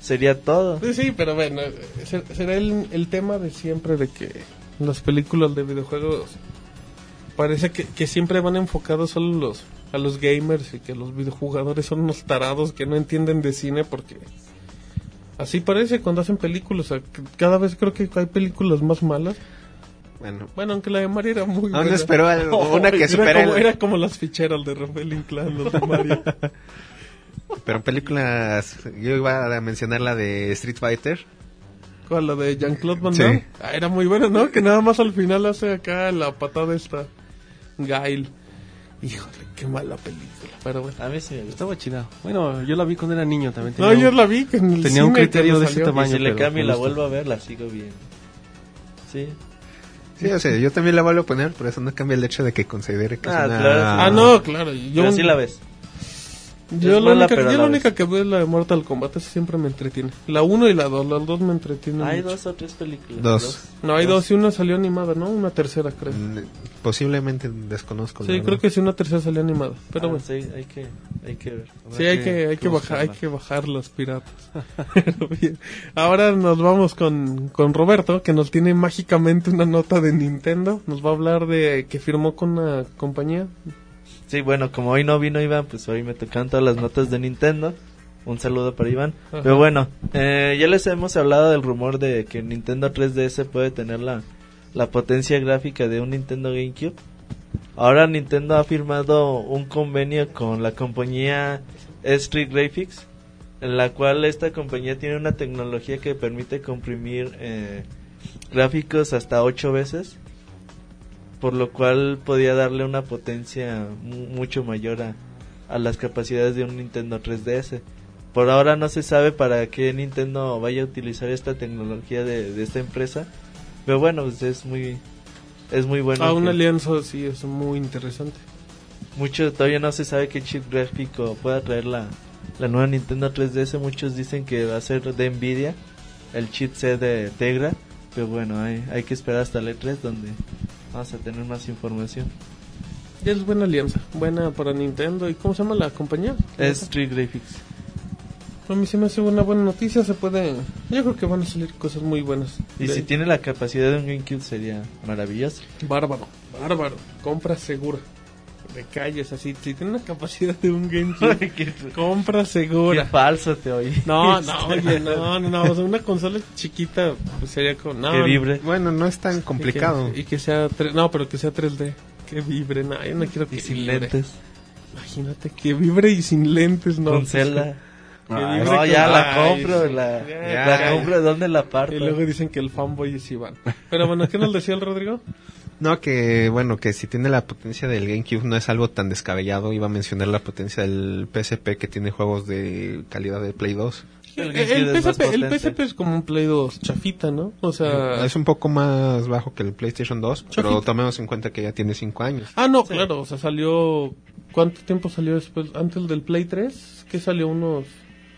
sería todo. Sí, sí, pero bueno, ser- será el, el tema de siempre de que las películas de videojuegos parece que, que siempre van enfocados solo los, a los gamers y que los videojugadores son unos tarados que no entienden de cine porque así parece cuando hacen películas. cada vez creo que hay películas más malas. Bueno, Bueno, aunque la de Mario era muy aún buena. espero algo- una que era, como, el- era como las ficheras de Rafael Inclán, los de Mario. pero películas yo iba a mencionar la de Street Fighter ¿Cuál? ¿La de Jean-Claude Van Damme? Sí. Ah, era muy buena, ¿no? Que nada más al final hace acá la patada esta. Gail. Híjole, qué mala película. Pero bueno. A mí sí me gusta. Estaba chida. Bueno, yo la vi cuando era niño también. No, tenía yo un- la vi que en el tenía un criterio de ese tamaño. Y si le pero cambio y la vuelvo a ver, la sigo viendo. Sí. sí o sea yo también la vuelvo a poner por eso no cambia el hecho de que considere que Ah, es una claro. Ah, no, claro. Yo, Pero sí la ves. Yo la mala, única, pero yo la única que veo es la de Mortal Kombat. Esa siempre me entretiene. La 1 y la 2. Las dos me entretienen. Hay mucho. dos o tres películas. Dos. No, hay dos y una salió animada, ¿no? Una tercera, creo. Mm, posiblemente desconozco Sí, verdad. creo que sí, una tercera salió animada. Pero Ah, bueno. sí, hay que, hay que ver. Sí, hay que, hay que bajar, hay que bajar los piratas. Pero bien. Ahora nos vamos con, con Roberto, que nos tiene mágicamente una nota de Nintendo. Nos va a hablar de que firmó con una compañía. Sí, bueno, como hoy no vino Iván, pues hoy me tocan todas las notas de Nintendo. Un saludo para Iván. Ajá. Pero bueno, eh, ya les hemos hablado del rumor de que Nintendo 3DS puede tener la, la potencia gráfica de un Nintendo GameCube. Ahora Nintendo ha firmado un convenio con la compañía Street Graphics, en la cual esta compañía tiene una tecnología que permite comprimir eh, gráficos hasta 8 veces por lo cual podía darle una potencia mu- mucho mayor a, a las capacidades de un Nintendo 3DS. Por ahora no se sabe para qué Nintendo vaya a utilizar esta tecnología de, de esta empresa, pero bueno, pues es muy es muy bueno. Ah, una alianza sí es muy interesante. mucho todavía no se sabe qué chip gráfico pueda traer la, la nueva Nintendo 3DS. Muchos dicen que va a ser de Nvidia, el chipset de Tegra, pero bueno, hay, hay que esperar hasta el E3 donde vamos a tener más información. Es buena alianza, buena para Nintendo. ¿Y cómo se llama la compañía? Es Street Graphics. A mí se me hace una buena noticia, se puede... Yo creo que van a salir cosas muy buenas. Y si tiene la capacidad de un GameCube sería maravilloso. Bárbaro, bárbaro. Compra segura. Te calles así. Si tiene una capacidad de un GameCube, qué, compra qué segura. falso te oí. No, no, oye, no, no, no. O sea, una consola chiquita pues sería como. No, que vibre. Bueno, no es tan complicado. Y que, y que sea. tre- No, pero que sea 3D. Que vibre. No, yo no quiero que Y sin vibre. lentes. Imagínate que vibre y sin lentes, ¿no? con vibre No, ya la Ay, compro. La, Ya, la ya. compro. ¿De dónde la parto? Y luego dicen que el fanboy es Iván. Pero bueno, ¿qué nos decía el Rodrigo? No, que bueno, que si tiene la potencia del GameCube no es algo tan descabellado. Iba a mencionar la potencia del PSP que tiene juegos de calidad de Play 2. El El, PSP, el potente. PSP es como un Play 2 chafita, ¿no? O sea... es un poco más bajo que el PlayStation 2, pero Chafita. tomemos en cuenta que ya tiene 5 años. Ah, no, claro, o sea, salió... ¿Cuánto tiempo salió después? ¿Antes del Play 3? ¿Qué salió? Unos...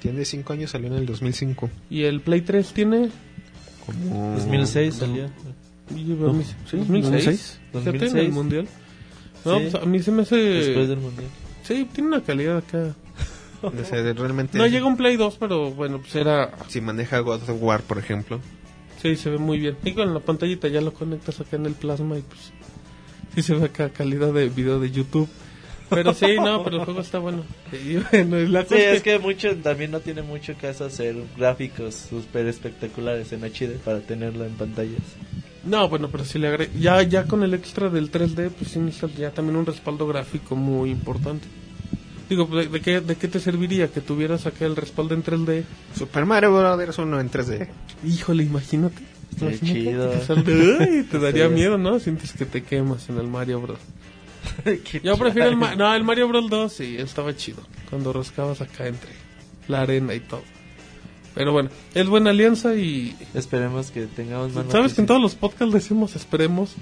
Tiene 5 años, salió en el 2005. ¿Y el Play 3 tiene? Como 2006 salió. A mí- ¿sí? 2006. ¿Ya tiene el 2006. Mundial? No, Sí. pues a mí se me hace... Después del mundial. Sí, tiene una calidad acá. O sea, realmente No llega un Play 2, pero bueno, pues era... si maneja God of War, por ejemplo. Sí, se ve muy bien. Y con la pantallita ya lo conectas acá en el plasma y pues sí se ve acá calidad de video de YouTube. Pero sí, no, pero el juego está bueno. Y bueno, y la Sí, cosa es que mucho, también no tiene mucho caso hacer gráficos super espectaculares en HD para tenerlo en pantallas. No, bueno, pero si le agre... ya ya con el extra del 3D, pues sí necesitas ya también un respaldo gráfico muy importante. Digo, ¿de, de qué, ¿de qué te serviría que tuvieras acá el respaldo en 3D? Super Mario Bros. 1 en 3D. Híjole, imagínate. Qué Imagínate chido. que te salga- Ay, te daría Sí. miedo, ¿no? Sientes que te quemas en el Mario Bros. Yo prefiero el. Ma- no, el Mario Bros 2, sí, estaba chido. Cuando rascabas acá entre la arena y todo. Pero bueno, es buena alianza y... Esperemos que tengamos más ¿Sabes que en todos los podcasts decimos esperemos?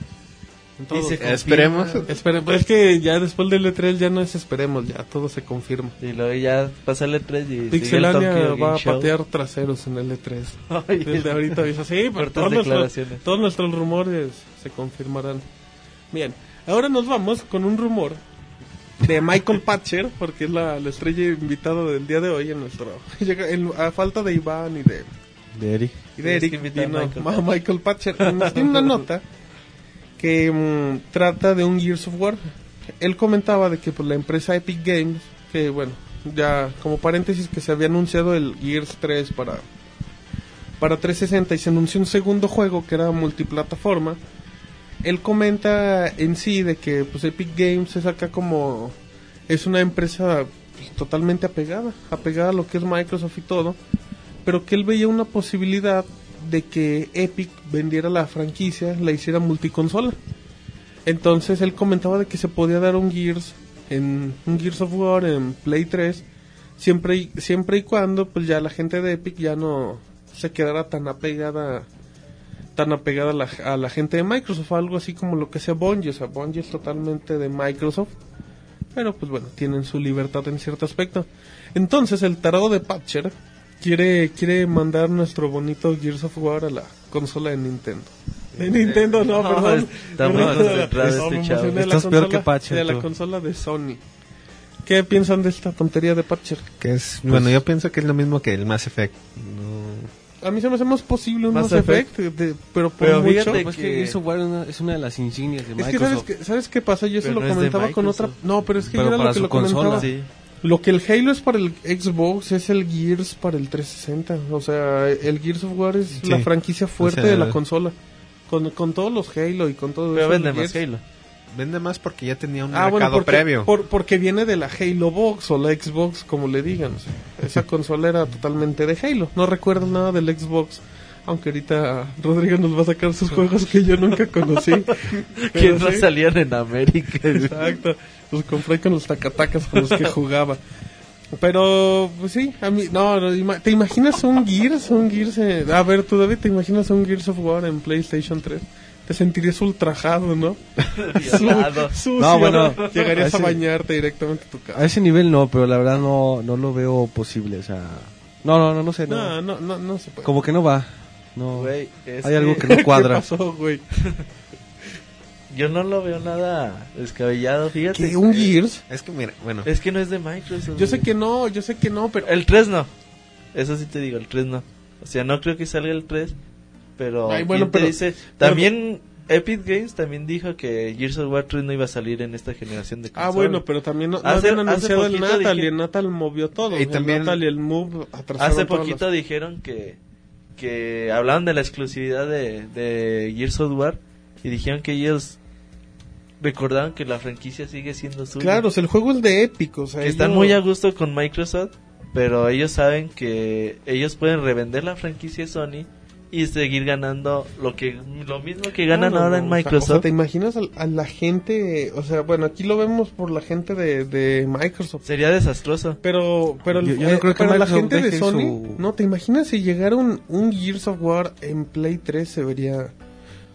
En Y todos. se confirma. Esperemos. Espere- pues es que ya después del E3 ya no es esperemos, ya todo se confirma. Y luego ya pasarle 3 y sigue el Pixelania va a Show. patear traseros en el E3. Ay, Desde ahorita dice, sí, pero todos declaraciones. todos nuestros rumores se confirmarán. Bien, ahora nos vamos con un rumor de Michael Patcher, porque es la, la estrella invitada del día de hoy en nuestro... llega- en- a falta de Iván y de, De Eric. y de Eric, a Michael Patcher. Nos tiene una nota que mm, trata de un Gears of War. Él comentaba de que pues, la empresa Epic Games, que bueno, ya como paréntesis que se había anunciado el Gears 3 para para 360 y se anunció un segundo juego que era multiplataforma. Él comenta en sí de que pues Epic Games es acá como es una empresa pues, totalmente apegada, apegada a lo que es Microsoft y todo, pero que él veía una posibilidad de que Epic vendiera la franquicia, la hiciera multiconsola. Entonces él comentaba de que se podía dar un Gears en un Gears of War en Play 3 siempre y, siempre y cuando pues ya la gente de Epic ya no se quedara tan apegada tan apegada a la, a la gente de Microsoft, algo así como lo que sea Bungie, o sea, Bungie es totalmente de Microsoft, pero pues bueno, tienen su libertad en cierto aspecto. Entonces el tarado de Patcher quiere quiere mandar nuestro bonito Gears of War a la consola de Nintendo. De Nintendo, no, No, perdón. no, este la Estás peor que Patcher, De la tú. consola de Sony. ¿Qué piensan de esta tontería de Patcher? Que es, bueno, yo pienso que es lo mismo que el Mass Effect. No, A mí se me hace más posible un Mass Mass Effect, de- pero por Pero mucho. fíjate Pues que- que Gears of War es una, es de las insignias de Es que ¿sabes Microsoft. qué, ¿sabes qué pasa? Yo eso lo no es comentaba con otra... Microsoft. No, pero es que Pero yo era lo que lo comentaba. Sí. Lo que el Halo es para el Xbox es el Gears para el 360. O sea, el Gears of War es Sí. la franquicia fuerte O sea, de la consola. Con, con todos los Halo y con todo Pero eso. vende más Halo. Vende más porque ya tenía un Ah, bueno, mercado porque, previo. por- porque viene de la Halo Box o la Xbox, como le digan. O sea, esa consola era totalmente de Halo. No recuerdo nada del Xbox. Aunque ahorita Rodrigo nos va a sacar sus juegos que yo nunca conocí. Que no sí. salían en América. Exacto. Los compré con los tacatacas con los que jugaba. Pero, pues sí, a mí, no, ¿te imaginas un Gears? Un Gears, eh, a ver, tú David, ¿te imaginas un Gears of War en PlayStation 3? Te sentirías ultrajado, ¿no? Su- sucio, No, bueno, Llegarías a, a ese- bañarte directamente a tu casa. A ese nivel no, pero la verdad no, no lo veo posible. O sea, no, no, no, no sé. No. No, no, no, no se puede. Como que no va. No. Güey, Hay algo que que no cuadra. ¿Qué pasó, güey? yo no lo veo nada descabellado, fíjate. ¿Qué? ¿Un Gears? Es que mira, bueno, Es que no es de Microsoft. Yo sé que no, yo sé que no, pero... El 3 no. Eso sí te digo, el 3 no. O sea, no creo que salga el 3. Pero, Ay, bueno, ¿quién te pero- dice? También Epic Games también dijo que Gears of War 3 no iba a salir en esta generación de Ah, consolas. bueno, pero también no, no Hace- habían hace anunciado el poquito Natal dije- y el Natal movió todo. Y el también- Natal y el Move atrasaron Hace todas poquito las- dijeron que, que hablaban de la exclusividad de, de Gears of War y dijeron que ellos recordaban que la franquicia sigue siendo suya. Claro, o sea, el juego es de Epic, o sea, que están muy a gusto con Microsoft, pero ellos saben que ellos pueden revender la franquicia de Sony y seguir ganando lo que lo mismo que ganan ahora no, en sea, O sea, Microsoft. ¿te imaginas a, a la gente? O sea, bueno, aquí lo vemos por la gente de, de Microsoft. Sería desastroso. Pero, pero, Yo- yo no eh, creo que pero la Microsoft gente de Sony, su- no, ¿te imaginas si llegara un, un Gears of War en Play 3 se vería...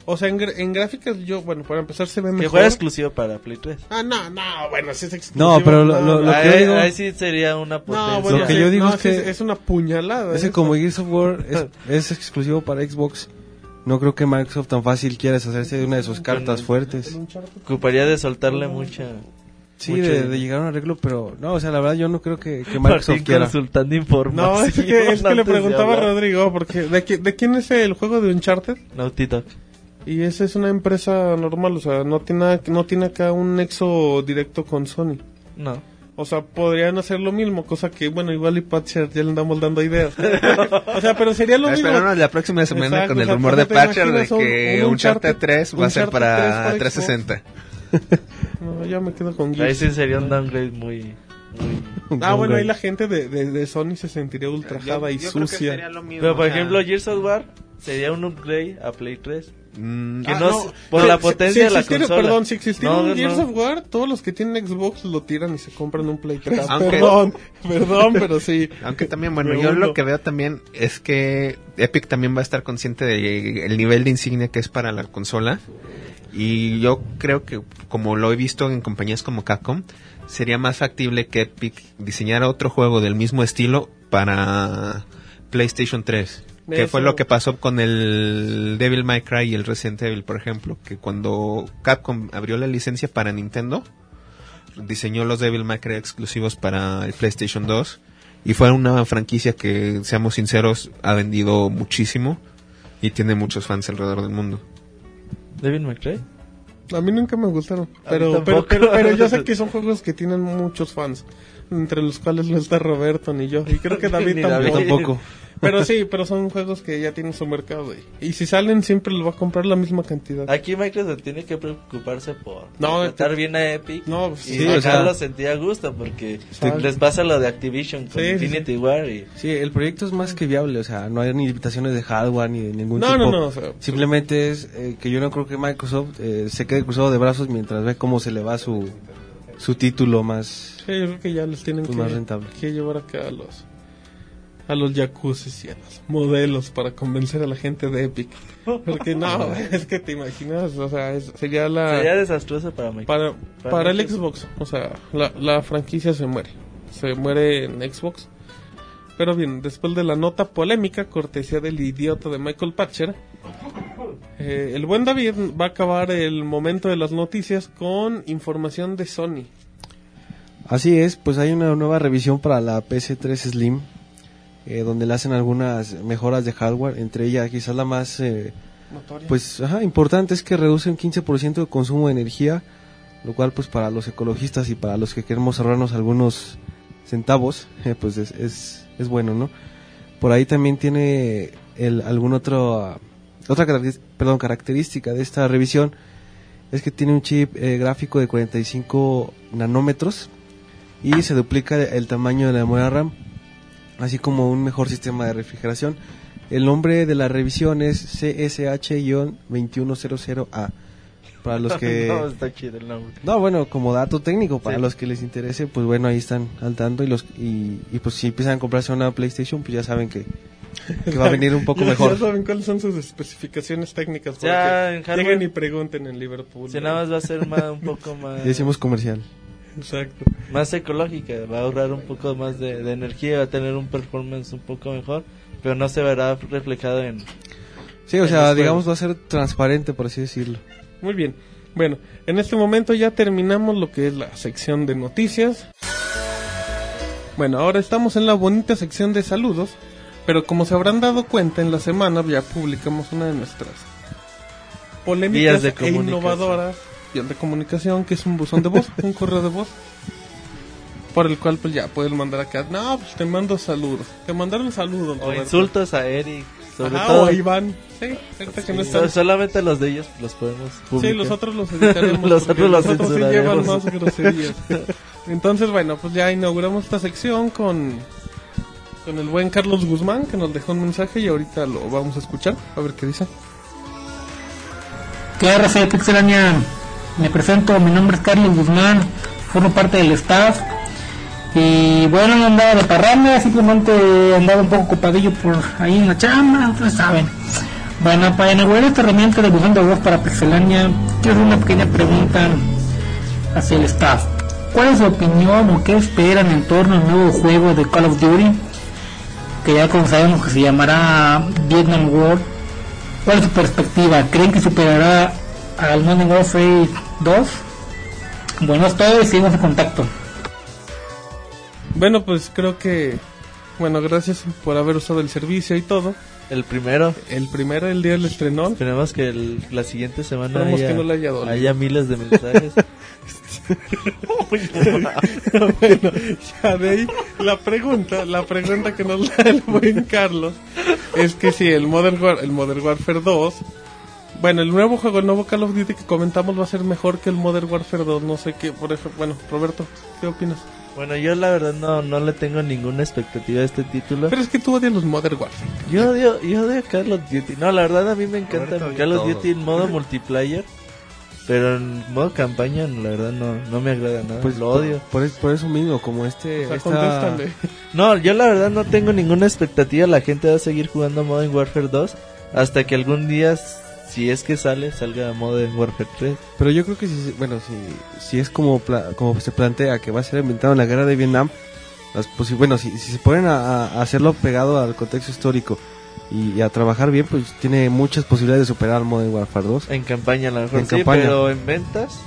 O sea, en, en gráficas yo, bueno, para empezar se ve Que mejor. fuera exclusivo para Play 3. Ah, no, no, bueno, si es exclusivo. No, pero lo- lo- lo que ahí, yo digo- ahí sí sería una potencia. No, bueno, Lo que sí, yo digo no, es sí, que- es una puñalada. Ese eso. como Gears of War es, es exclusivo para Xbox. No creo que Microsoft tan fácil quiera deshacerse de una de sus cartas fuertes. Ocuparía de soltarle mucha... Sí, de, de llegar a un arreglo, pero no, o sea, la verdad yo no creo que, que Martín Microsoft quiera. consultando No, información. es que, es que le preguntaba a. Rodrigo, porque ¿de, qui- ¿de quién es el juego de Uncharted? Naughty Dog. Y esa es una empresa normal, o sea, no tiene, nada- no tiene acá un nexo directo con Sony. No. O sea, podrían hacer lo mismo, cosa que, bueno, igual y Patcher ya le andamos dando ideas. o sea, pero sería lo mismo. Espéranos la próxima semana Exacto, con o el rumor ¿cómo de Patcher de un- que un Uncharted Uncharted- 3 va a ser para 3 para 360. No, ya me quedo con Ahí Gears. sí sería un downgrade muy... muy... Ah, bueno, ahí la gente de, de, de Sony se sentiría ultrajada y sucia. Pero por ejemplo, Gears of War sería un upgrade a Play 3. Mm, Que Ah, no, no, por si- la si- potencia si de la consola. Perdón, si existiera No, Gears of War, todos los que tienen Xbox lo tiran y se compran un Play 3. Aunque- Perdón, perdón, pero sí. Aunque también, bueno, yo lo que veo también es que Epic también va a estar consciente del nivel de insignia que es para la consola. Y yo creo que, como lo he visto en compañías como Capcom, sería más factible que Epic diseñara otro juego del mismo estilo para PlayStation 3. Que Eso. fue lo que pasó con el Devil May Cry y el Resident Evil, por ejemplo. Que cuando Capcom abrió la licencia para Nintendo, diseñó los Devil May Cry exclusivos para el PlayStation 2 y fue una franquicia que, seamos sinceros, ha vendido muchísimo y tiene muchos fans alrededor del mundo. Devil May Cry. A mí nunca me gustaron. Pero, pero, pero, pero yo sé que son juegos que tienen muchos fans. Entre los cuales no está Roberto ni yo. Y creo que David tampoco. David. Tampoco. Pero sí, pero son juegos que ya tienen su mercado. Y, y si salen, siempre los va a comprar la misma cantidad. Aquí Microsoft tiene que preocuparse por No, tratar bien a Epic No, y sí, o sea- sacarlo sentir a gusto porque Te- les pasa lo de Activision con Sí, sí, Infinity War y Sí, el proyecto es más que viable, o sea, no hay ni limitaciones de hardware ni de ningún No, tipo. no, no, o sea, Simplemente es eh, que yo no creo que Microsoft eh, se quede cruzado de brazos mientras ve cómo se le va su, su título más... Sí, yo creo que ya les tienen Pues que, más rentable. que llevar acá a los a los jacuzzis y a los modelos para convencer a la gente de Epic. Porque no, es que te imaginas, o sea, es- sería la sería desastroso para para para para el. Xbox, o sea, la, la franquicia se muere. Se muere en Xbox. Pero bien, después de la nota polémica, cortesía del idiota de Michael Patcher, eh, el buen David va a acabar el momento de las noticias con información de Sony. Así es, pues hay una nueva revisión para la PC3 Slim, eh, donde le hacen algunas mejoras de hardware, entre ellas quizás la más eh, pues ajá, importante es que reduce un 15% de consumo de energía, lo cual pues para los ecologistas y para los que queremos ahorrarnos algunos centavos, eh, pues es, es, es bueno, ¿no? Por ahí también tiene el, algún otro, otra perdón, característica de esta revisión, es que tiene un chip eh, gráfico de 45 nanómetros y se duplica el tamaño de la memoria RAM, así como un mejor sistema de refrigeración. El nombre de la revisión es CSH-2100A. Para los que... no, está chido el nombre. No, bueno, como dato técnico, para Sí. los que les interese, pues bueno, ahí están al tanto y los y, y pues si empiezan a comprarse una PlayStation, pues ya saben que, que va a venir un poco Ya- mejor. Ya saben cuáles son sus especificaciones técnicas. Ya, en hardware- lleguen y pregunten en Liverpool. Si nada más va a ser más, un poco más, Ya hicimos comercial. Exacto. más ecológica, va a ahorrar un poco más de, de energía, va a tener un performance un poco mejor, pero no se verá reflejado en... Sí, o En sea, digamos va a ser transparente, por así decirlo. Muy bien. Bueno, en este momento ya terminamos lo que es la sección de noticias. Bueno, ahora estamos en la bonita sección de saludos, pero como se habrán dado cuenta en la semana ya publicamos una de nuestras polémicas de e innovadoras de comunicación, que es un buzón de voz, un correo de voz. Por el cual pues ya puedes mandar acá, no, pues te mando saludos. Te mandaron saludos. O insultos a Eric. Sobre Ajá, todo. o a Iván. Sí, ahorita que no Sí, están. so- solamente los de ellos los podemos publicar. Sí, los otros los editaremos. Los otros los sí llevan más groserías. Entonces, bueno, pues ya inauguramos esta sección con, con el buen Carlos Guzmán, que nos dejó un mensaje y ahorita lo vamos a escuchar. A ver qué dice. ¿Qué de Pixelania? Me presento, mi nombre es Carlos Guzmán, formo parte del staff. Y bueno, no andaba de parranda, simplemente andaba un poco ocupadillo por ahí en la chamba, ustedes saben. Bueno, para inaugurar esta herramienta de buzón de voz para Pixelania, quiero hacer una pequeña pregunta hacia el staff. ¿Cuál es su opinión o qué esperan en torno al nuevo juego de Call of Duty? Que ya como sabemos que se llamará Vietnam War ¿Cuál es su perspectiva? ¿Creen que superará al Modern Warfare 2? Bueno, es todo y seguimos en contacto. Bueno, pues creo que. Bueno, gracias por haber usado el servicio y todo. El primero. El primero, el día del estrenón. Esperemos que el- la siguiente semana haya, que no le haya dolido. haya miles de mensajes. bueno, ya de ahí la pregunta, la pregunta que nos da el buen Carlos es que si el Modern, War, el Modern Warfare 2, bueno, el nuevo juego, el nuevo Call of Duty que comentamos va a ser mejor que el Modern Warfare 2, no sé qué, por ejemplo, bueno, Roberto, ¿qué opinas? bueno, yo la verdad no, no le tengo ninguna expectativa a este título. Pero es que tú odias los Modern Warfare. Yo odio, yo odio Call of Duty. No, la verdad a mí me encanta Call of todo. Duty en modo multiplayer. Pero en modo campaña, la verdad no, no me agrada nada. Pues lo odio. Por, por- por eso mismo, como este. O sea, esta- contéstale. No, yo la verdad no tengo ninguna expectativa. La gente va a seguir jugando Modern Warfare 2 hasta que algún día, si es que sale, salga Modern Warfare 3. Pero yo creo que si, bueno, si, si es como, pla- como se plantea que va a ser inventado en la guerra de Vietnam, las posi- bueno, si, si se ponen a, a hacerlo pegado al contexto histórico y, y a trabajar bien, pues tiene muchas posibilidades de superar al Modern Warfare 2. En campaña, a lo mejor En sí, campaña. pero en ventas.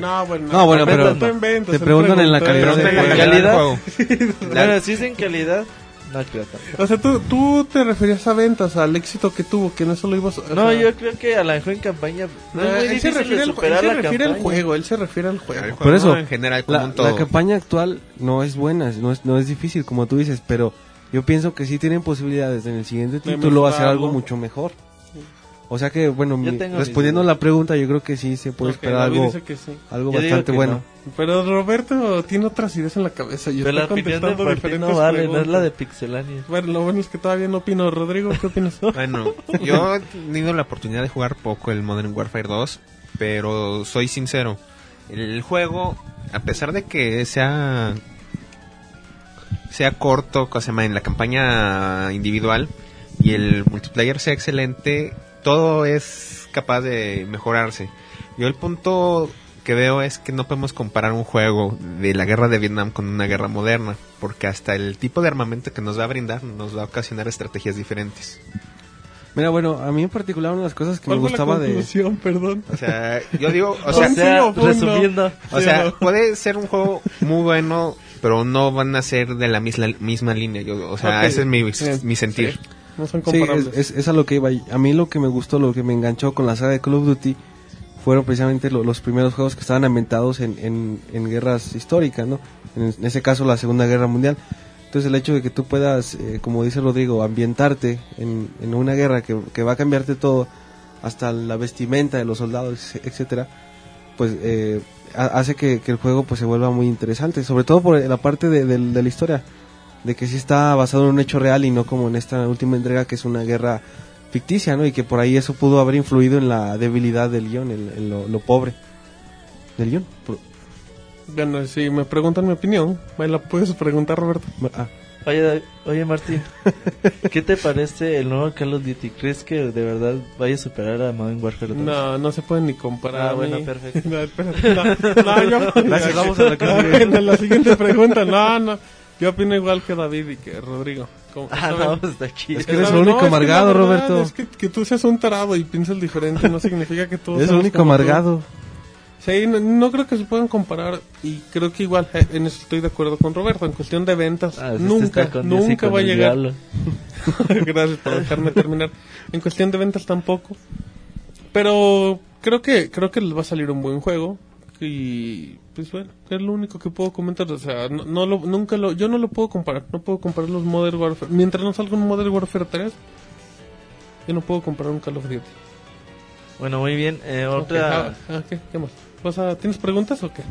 No, bueno. No, bueno, pero te preguntan en la calidad de en la calidad juego. Si es en calidad, no creo tanto. O sea, tú, tú te referías a ventas, al éxito que tuvo, que en eso lo ibas a... No, o sea, yo creo que a lo mejor en campaña no es muy él se refiere, al, él se la refiere al campaña. juego, él se refiere al juego. juego Por eso, en general como La, un todo. la campaña actual no es buena, no es, no es difícil, como tú dices, pero yo pienso que sí tienen posibilidades en el siguiente título hacer algo mucho mejor. O sea que, bueno, Yo mi- respondiendo a la pregunta, yo creo que sí se puede esperar David algo, dice que sí. algo Yo bastante que bueno. no. Pero Roberto tiene otras ideas en la cabeza y Pero la opinión de contestando diferentes no vale, no es la de Pixelania. Bueno, lo bueno es que todavía no opino. Rodrigo, ¿qué opinas? Bueno, yo he tenido la oportunidad de jugar poco el Modern Warfare 2, pero soy sincero. El juego, a pesar de que sea sea corto, cosa se llama, en la campaña individual y el multiplayer sea excelente, todo es capaz de mejorarse. Yo el punto que veo es que no podemos comparar un juego de la guerra de Vietnam con una guerra moderna, porque hasta el tipo de armamento que nos va a brindar nos va a ocasionar estrategias diferentes. Mira, bueno, a mí en particular una de las cosas que me ¿Cuál fue la gustaba de... Perdón. O sea, yo digo, o sea, sea, resumiendo, o ¿sí sea, puede ser un juego muy bueno, pero no van a ser de la misma, misma línea. Yo, o sea, ese es mi, mi sentir. Sí, No son Sí, comparables. es, es, es a lo que iba. A mí lo que me gustó, lo que me enganchó con la saga de Call of Duty fueron precisamente lo- los primeros juegos que estaban ambientados en, en, en guerras históricas, ¿no? En, en ese caso la Segunda Guerra Mundial. Entonces el hecho de que tú puedas, eh, como dice Rodrigo, ambientarte en, en una guerra que, que va a cambiarte todo, hasta la vestimenta de los soldados, etcétera, pues eh, ha- hace que, que el juego pues se vuelva muy interesante, sobre todo por la parte de, del- de la historia, de que sí está basado en un hecho real y no como en esta última entrega que es una guerra ficticia, ¿no? Y que por ahí eso pudo haber influido en la debilidad del guion, en, en lo, lo pobre del guion. Bueno, si me preguntan mi opinión, me la puedes preguntar, Roberto. ah, Oye, Martín, ¿qué te parece el nuevo Call of Duty? ¿Crees que de verdad vaya a superar a Modern Warfare 2? No, no se pueden ni comparar. Ah, bueno, perfecto. No, espérate, no, no, yo... Gracias, vamos a la que la siguiente pregunta. No, no. Yo opino igual que David y que Rodrigo. Como- Ah, no, pues está chido. Es que eres el único No, es que la amargado, verdad Roberto. Es que, que tú seas un tarado y pienses diferente no significa que tú es el único tú. amargado. Sí, no, no creo que se puedan comparar y creo que igual eh, en eso estoy de acuerdo con Roberto. En cuestión de ventas, Ah, nunca, nunca va a llegar. Gracias por dejarme terminar. En cuestión de ventas tampoco. Pero creo que creo que les va a salir un buen juego y pues bueno, es lo único que puedo comentar, o sea, no, no lo, nunca lo yo no lo puedo comparar, no puedo comparar los Modern Warfare mientras no salga un Modern Warfare 3. Yo no puedo comparar un Call of Duty. Bueno, muy bien. Eh, otra. ah, ah, ¿qué? ¿Qué más? ¿Vas a- ¿Tienes preguntas o qué?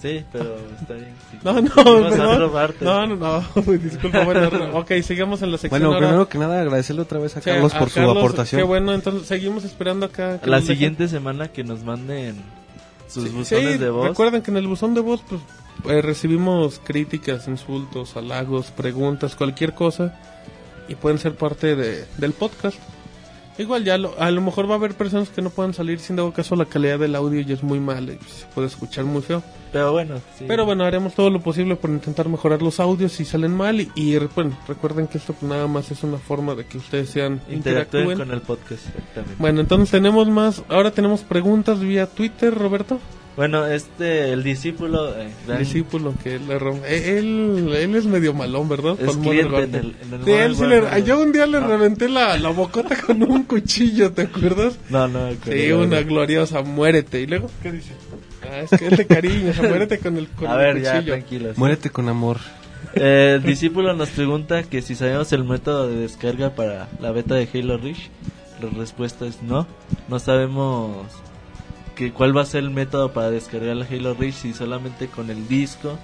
Sí, pero está bien. sí. No, no, perdón. No, no, no, disculpa, bueno, ok, sigamos en la sección Bueno, ahora. primero que nada agradecerle otra vez a Sí, Carlos a por su Carlos, aportación. Qué bueno, entonces seguimos esperando acá. que La nos dejen- siguiente semana que nos manden sus Sí, buzones sí, de voz. Recuerden que en el buzón de voz pues, eh, recibimos críticas, insultos, halagos, preguntas, cualquier cosa y pueden ser parte de, del podcast. Igual ya lo- a lo mejor va a haber personas que no puedan salir sin dado caso la calidad del audio y es muy mala y se puede escuchar muy feo. Pero bueno, sí. Pero bueno, haremos todo lo posible por intentar mejorar los audios si salen mal y, y, bueno, recuerden que esto nada más es una forma de que ustedes sean interactúen interactúen. con el podcast. Bueno, entonces tenemos más, ahora tenemos preguntas vía Twitter, Roberto. Bueno, este, el discípulo. Eh, Dan- discípulo que le rom- eh, él, él es medio malón, ¿verdad? Es Con cliente en el- Warfare. en el Sí, él sí le- yo un día le Ah. reventé la, la bocota con un cuchillo, ¿te acuerdas? No, no, Sí, el- una gloriosa, muérete. ¿Y luego qué dice? Ah, es que es de cariño, o sea, muérete con el, con A el ver, ya, cuchillo. tranquilos. Muérete con amor. Eh, el discípulo nos pregunta que si sabemos el método de descarga para la beta de Halo Reach. La respuesta es no. No sabemos que cuál va a ser el método para descargar el Halo Reach. Si solamente con el disco.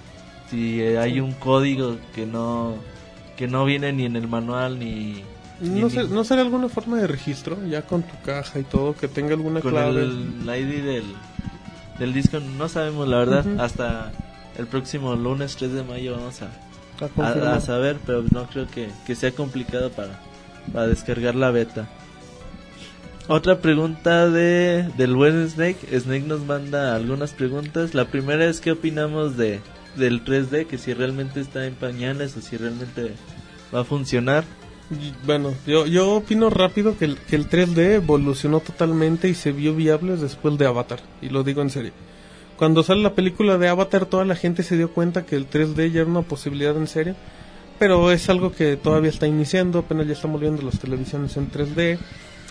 Si eh, hay un código que no que no viene ni en el manual ni, ¿No, sé, ¿No será alguna forma de registro? Ya con tu caja y todo, que tenga alguna con clave. el ID del, del disco. No sabemos la verdad. Hasta el próximo lunes 3 de mayo vamos a, a a saber, pero no creo que, que sea complicado para, para descargar la beta. Otra pregunta de del buen Snake. Snake nos manda algunas preguntas. La primera es qué opinamos de del 3D, que si realmente está en pañales o si realmente va a funcionar. Bueno, yo, yo opino rápido que el, que el 3D evolucionó totalmente y se vio viable después de Avatar. Y lo digo en serio. Cuando sale la película de Avatar, toda la gente se dio cuenta que el 3D ya era una posibilidad en serio. Pero es algo que todavía está iniciando, apenas ya estamos viendo las televisiones en 3D.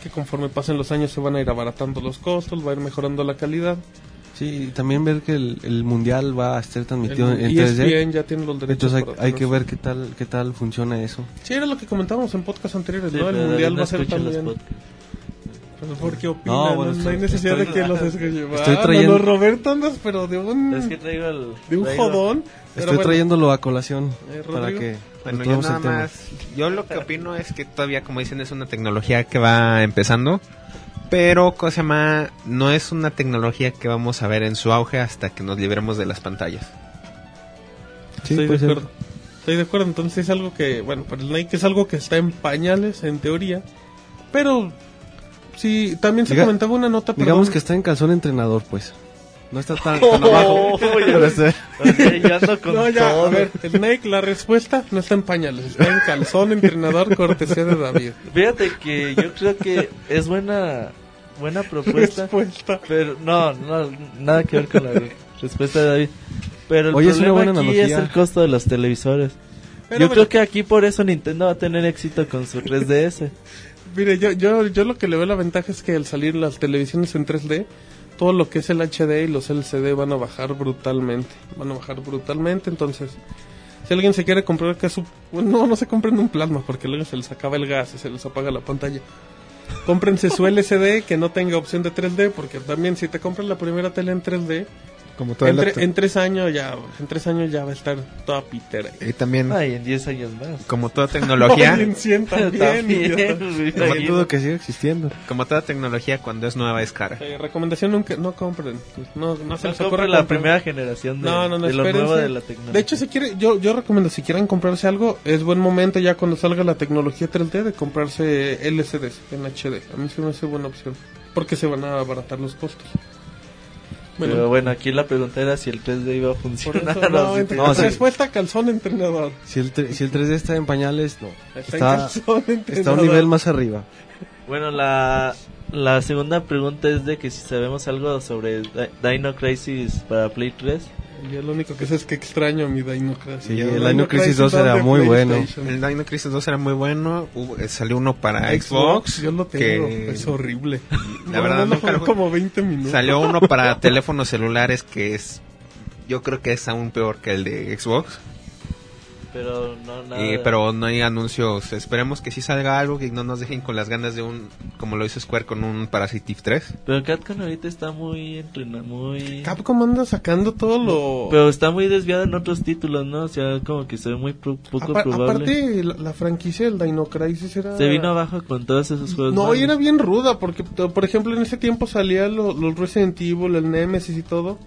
Que conforme pasen los años se van a ir abaratando los costos, va a ir mejorando la calidad. Sí, y también ver que el, el mundial va a estar transmitido El en 3D. ESPN ya tiene los derechos. Entonces hay, que ver qué tal qué tal funciona eso. Sí, era lo que comentábamos en podcast anteriores, Sí, ¿no? El mundial no va a ser también. Podcasts. Pero ¿Por qué opinan? No, No, bueno, no estoy- hay necesidad estoy- de que los estoy Ah, trayendo- no, no, Roberto andas, pero de un, Es que traigo el. de un traigo- jodón. Estoy bueno, trayéndolo a colación Eh, para que Bueno, yo nada el tema. más, yo lo que opino es que todavía, como dicen, es una tecnología que va empezando, pero, ¿cómo se llama? No es una tecnología que vamos a ver en su auge hasta que nos libremos de las pantallas. Sí, estoy de acuerdo. Estoy de acuerdo, entonces es algo que, bueno, para el Nike es algo que está en pañales, en teoría. Pero, sí, también se Diga- comentaba una nota, Digamos perdón. que está en calzón entrenador, pues. No está tan, tan abajo. A ver, el Nike, la respuesta no está en pañales, está en calzón, entrenador, cortesía de David. Fíjate que yo creo que es buena buena propuesta, Respuesta. pero no, no, nada que ver con la respuesta de David. Pero el Oye, es una buena aquí es el costo de los televisores. Pero yo bueno. creo que aquí por eso Nintendo va a tener éxito con su 3DS. Mire, yo, yo, yo lo que le veo la ventaja es que al salir las televisiones en 3D, todo lo que es el HD y los LCD van a bajar brutalmente. Van a bajar brutalmente, entonces, si alguien se quiere comprar acá su... bueno, no, no se compren un plasma porque luego se les acaba el gas y se les apaga la pantalla. Cómprense su LCD que no tenga opción de 3D porque también si te compras la primera tele en 3D, Como todo en, tre- en tres años ya, en tres años ya va a estar toda pitera. Y también, Ay, en 10 años más. como toda tecnología, En 100 también. También, imagino. dudo que siga existiendo. como toda tecnología, cuando es nueva es cara. Eh, recomendación nunca, no compren. No, no se No les compre ocurra la comprar. primera generación de, No, no, no, de lo nuevo de la tecnología. De hecho, si quiere, yo, yo recomiendo, si quieren comprarse algo, es buen momento ya cuando salga la tecnología 3D de comprarse LCDs en HD. A mí se me hace buena opción. Porque se van a abaratar los costos. Pero Bueno, bueno, aquí la pregunta era si el 3D iba a funcionar. eso, o no, entre- No, sí. respuesta calzón entrenador. Si el, si el 3D está en pañales, no. Está, en Está, calzón entrenador. está un nivel más arriba. Bueno, la, la segunda pregunta es de que si sabemos algo sobre Di- Dino Crisis para Play 3. Yo lo único que sé es que extraño mi Dino Crisis. Sí, el el Dino Crisis 2 era muy bueno. El Dino Crisis 2 era muy bueno. hubo- eh, salió uno para Xbox, Xbox. yo lo tengo, que es horrible. La verdad, no, nunca lo- como 20 minutos. Salió uno para teléfonos celulares que es. Yo creo que es aún peor que el de Xbox. Pero no, nada. Y- pero no hay anuncios. Esperemos que sí salga algo que no nos dejen con las ganas de un. Como lo hizo Square con un Parasitive 3. Pero Capcom ahorita está muy entrenado, muy... Capcom anda sacando todo lo... Pero está muy desviado en otros títulos, ¿no? O sea, como que se ve muy pro- poco Apa- probable. aparte, la, la franquicia del Dino Crisis era... Se vino abajo con todos esos juegos. No, malos. y era bien ruda, porque, por ejemplo, en ese tiempo salía lo- los Resident Evil, el Nemesis y todo.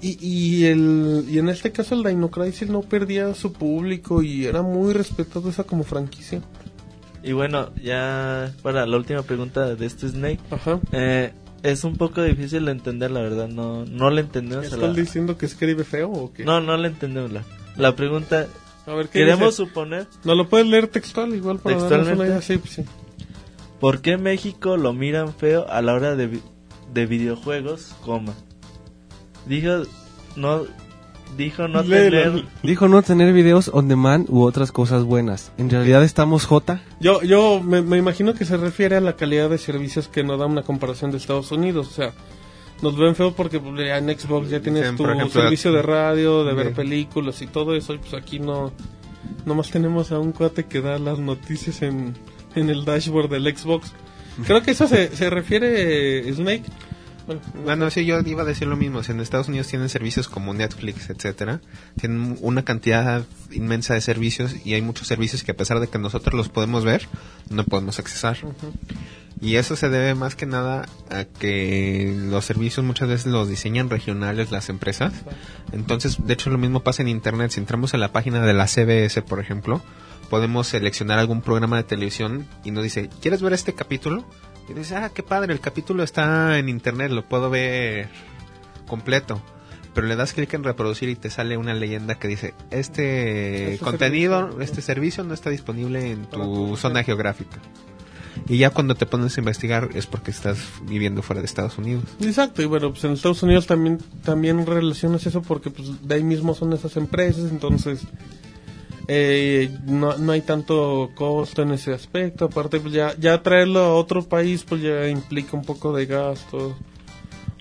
Y, y, el, y en este caso el Dino Crisis no perdía su público y era muy respetado esa como franquicia. Y bueno, ya para la última pregunta de este Snake. Ajá. Eh, es un poco difícil de entender, la verdad. No, no le entendemos. ¿Estás la- diciendo que escribe feo o qué? No, no le entendemos. La, la pregunta, A ver, ¿qué queremos dice? suponer ¿No lo puedes leer textual igual para darnos una idea? Sí, sí. ¿Por qué México lo miran feo a la hora de, de videojuegos, coma? Dijo no dijo no Léelo. tener Dijo no tener videos on demand u otras cosas buenas. En realidad estamos J. Yo, yo me, me imagino que se refiere a la calidad de servicios que nos da una comparación de Estados Unidos. O sea, nos ven feo porque pues, ya en Xbox ya tienes Sí, tu ejemplo, servicio de radio, de ver películas y todo eso. Y pues aquí no. Nomás tenemos a un cuate que da las noticias en, en el dashboard del Xbox. Creo que eso se, se refiere eh, Snake. Bueno, Bueno, sí, yo iba a decir lo mismo. Si en Estados Unidos tienen servicios como Netflix, etcétera, tienen una cantidad inmensa de servicios y hay muchos servicios que a pesar de que nosotros los podemos ver, no podemos accesar. Y eso se debe más que nada a que los servicios muchas veces los diseñan regionales las empresas. Entonces, de hecho, lo mismo pasa en Internet. Si entramos en la página de la CBS, por ejemplo, podemos seleccionar algún programa de televisión y nos dice, ¿quieres ver este capítulo? Y dices, ah, qué padre, el capítulo está en Internet, lo puedo ver completo. Pero le das clic en reproducir y te sale una leyenda que dice, este Este contenido, servicio. este servicio no está disponible en tu zona geográfica. Y ya cuando te pones a investigar es porque estás viviendo fuera de Estados Unidos. Exacto, y bueno, pues en Estados Unidos también también relacionas eso porque pues de ahí mismo son esas empresas, entonces eh, no, no hay tanto costo en ese aspecto, aparte pues ya, ya traerlo a otro país pues ya implica un poco de gasto.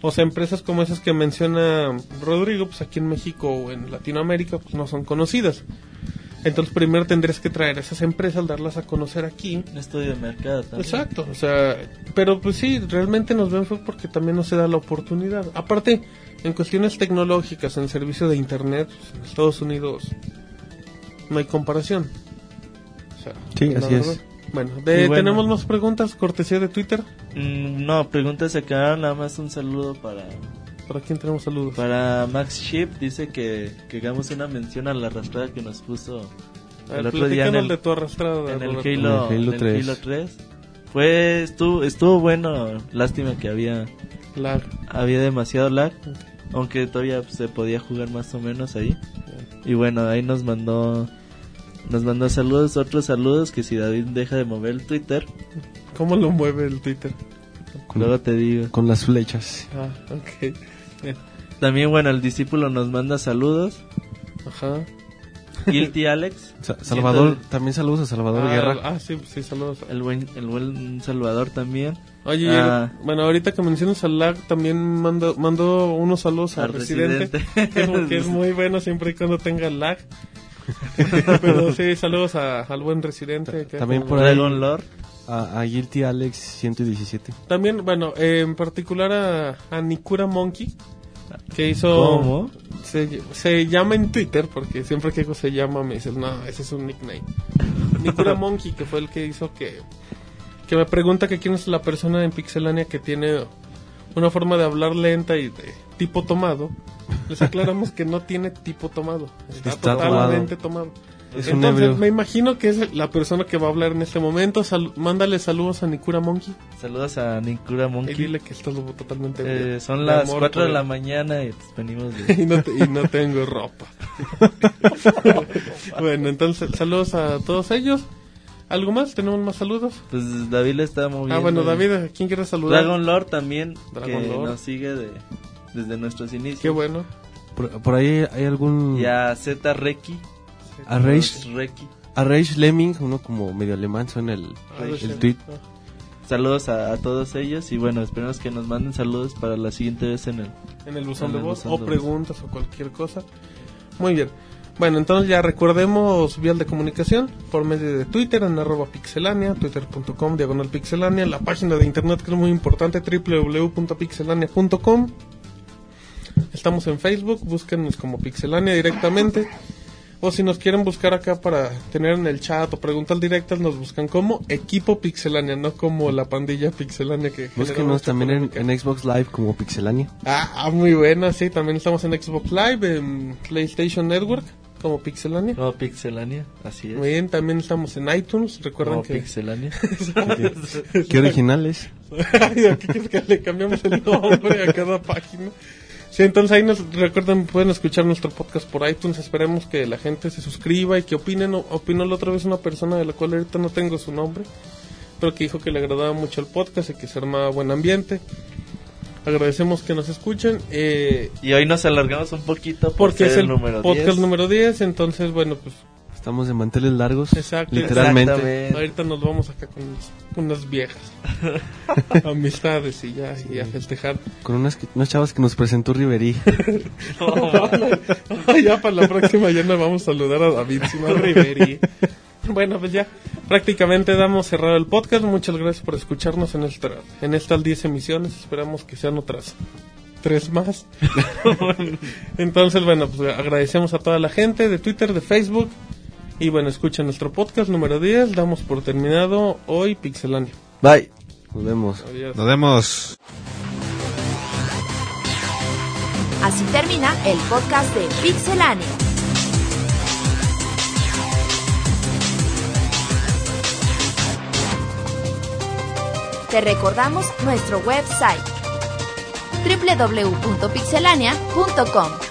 O sea, empresas como esas que menciona Rodrigo, pues aquí en México o en Latinoamérica pues no son conocidas. Entonces primero tendrías que traer esas empresas, darlas a conocer aquí un estudio de mercado también. Exacto, o sea, pero pues sí, realmente nos ven fue porque también no se da la oportunidad. Aparte, en cuestiones tecnológicas, en servicio de internet, pues, en Estados Unidos no hay comparación. O sea, Sí, así es. Bueno, de- Y bueno. tenemos más preguntas, cortesía de Twitter. Mm, no, preguntas se acabaron, nada más un saludo para ¿Para quién tenemos saludos? para Max Ship, dice que, que hagamos una mención a la arrastrada que nos puso A ver, el otro día en platícanos el, de tu arrastrada. en el. Halo, En el Halo en el 3. Halo 3. Fue, estuvo, estuvo bueno, lástima que había, Lag. había demasiado lag, aunque todavía se podía jugar más o menos ahí. Y bueno, ahí nos mandó, nos mandó saludos, otros saludos, que si David deja de mover el Twitter, ¿Cómo lo mueve el Twitter? Con, luego te digo. con las flechas. Ah, ok. También bueno, el discípulo nos manda saludos, Ajá. Guilty Alex. Sa- Salvador, Siento- también saludos a Salvador ah, Guerra. ah, sí, sí, saludos. El buen, el buen Salvador también. Oye, Ah. bueno, ahorita que mencionas al lag, también mando, mando unos saludos al Al Residente, Residente. que, es, muy bueno siempre y cuando tenga lag. Pero sí, saludos a- al buen Residente. que- También por ahí Dragon Lord. a, a Guilty Alex 117. También, bueno, eh, en particular a, a Nikura Monkey, que hizo... ¿Cómo? Se, se llama en Twitter, porque siempre que digo se llama me dicen, no, ese es un nickname. Nikura Monkey, que fue el que hizo que... Que me pregunta que quién es la persona en Pixelania que tiene una forma de hablar lenta y de tipo tomado. Les aclaramos que no tiene tipo tomado. Está, Está totalmente tomado. Es Entonces, me imagino que es la persona que va a hablar en este momento. Sal- mándale saludos a Nikura Monkey Saludos a Nikura y Monkey. dile que estás totalmente Eh, son las amor 4 por de la mañana y pues, venimos de... y, no te- y no tengo ropa. bueno, entonces saludos a todos ellos. ¿Algo más? ¿Tenemos más saludos? Pues David le está moviendo. Ah, bueno, David, ¿a quién quieres saludar? Dragon Lord también, Dragon que Lord. nos sigue de, desde nuestros inicios. Qué bueno. Por, por ahí hay algún... Y a Z Reki. A Rage, Reki. a Rage Lemming, uno como medio alemán, suena el, Ah, el tweet. Saludos a, a todos ellos y bueno, esperemos que nos manden saludos para la siguiente vez en el... en el buzón de voz o preguntas o cualquier cosa. Muy bien. Bueno, entonces ya recordemos vial de comunicación por medio de Twitter en arroba pixelania, twitter.com diagonal pixelania, la página de internet que es muy importante www.pixelania.com. Estamos en Facebook, búsquenos como pixelania directamente. O si nos quieren buscar acá para tener en el chat o preguntas directas, nos buscan como equipo pixelania, no como la pandilla pixelania que Búsquenos también en Xbox Live como Pixelania. Ah, ah, muy buena, sí, también estamos en Xbox Live, en PlayStation Network, como Pixelania. Como Pixelania, así es. Muy bien, también estamos en iTunes, recuerden Como que... Pixelania. Qué originales. Ay, aquí es que le cambiamos el nombre a cada página. Sí, entonces ahí nos recuerden, pueden escuchar nuestro podcast por iTunes. Esperemos que la gente se suscriba y que opinen. O- Opinó la otra vez una persona de la cual ahorita no tengo su nombre, pero que dijo que le agradaba mucho el podcast y que se armaba buen ambiente. Agradecemos que nos escuchen. Eh, y hoy nos alargamos un poquito por porque es el número podcast 10. número 10, entonces bueno, pues Estamos de manteles largos. Exacto. Literalmente. Ahorita nos vamos acá con unas, viejas amistades y ya, y a festejar. Con unas, unas chavas que nos presentó Riverí. ya para la próxima ya nos vamos a saludar a David Simón Riveri. Bueno, pues ya prácticamente damos cerrado el podcast. Muchas gracias por escucharnos en, esta, en estas 10 emisiones. Esperamos que sean otras tres más. Entonces, bueno, pues agradecemos a toda la gente de Twitter, de Facebook. Y bueno, escuchen nuestro podcast número 10. Damos por terminado hoy Pixelania. Bye. Nos vemos. Adiós. Nos vemos. Así termina el podcast de Pixelania. Te recordamos nuestro website www.pixelania.com.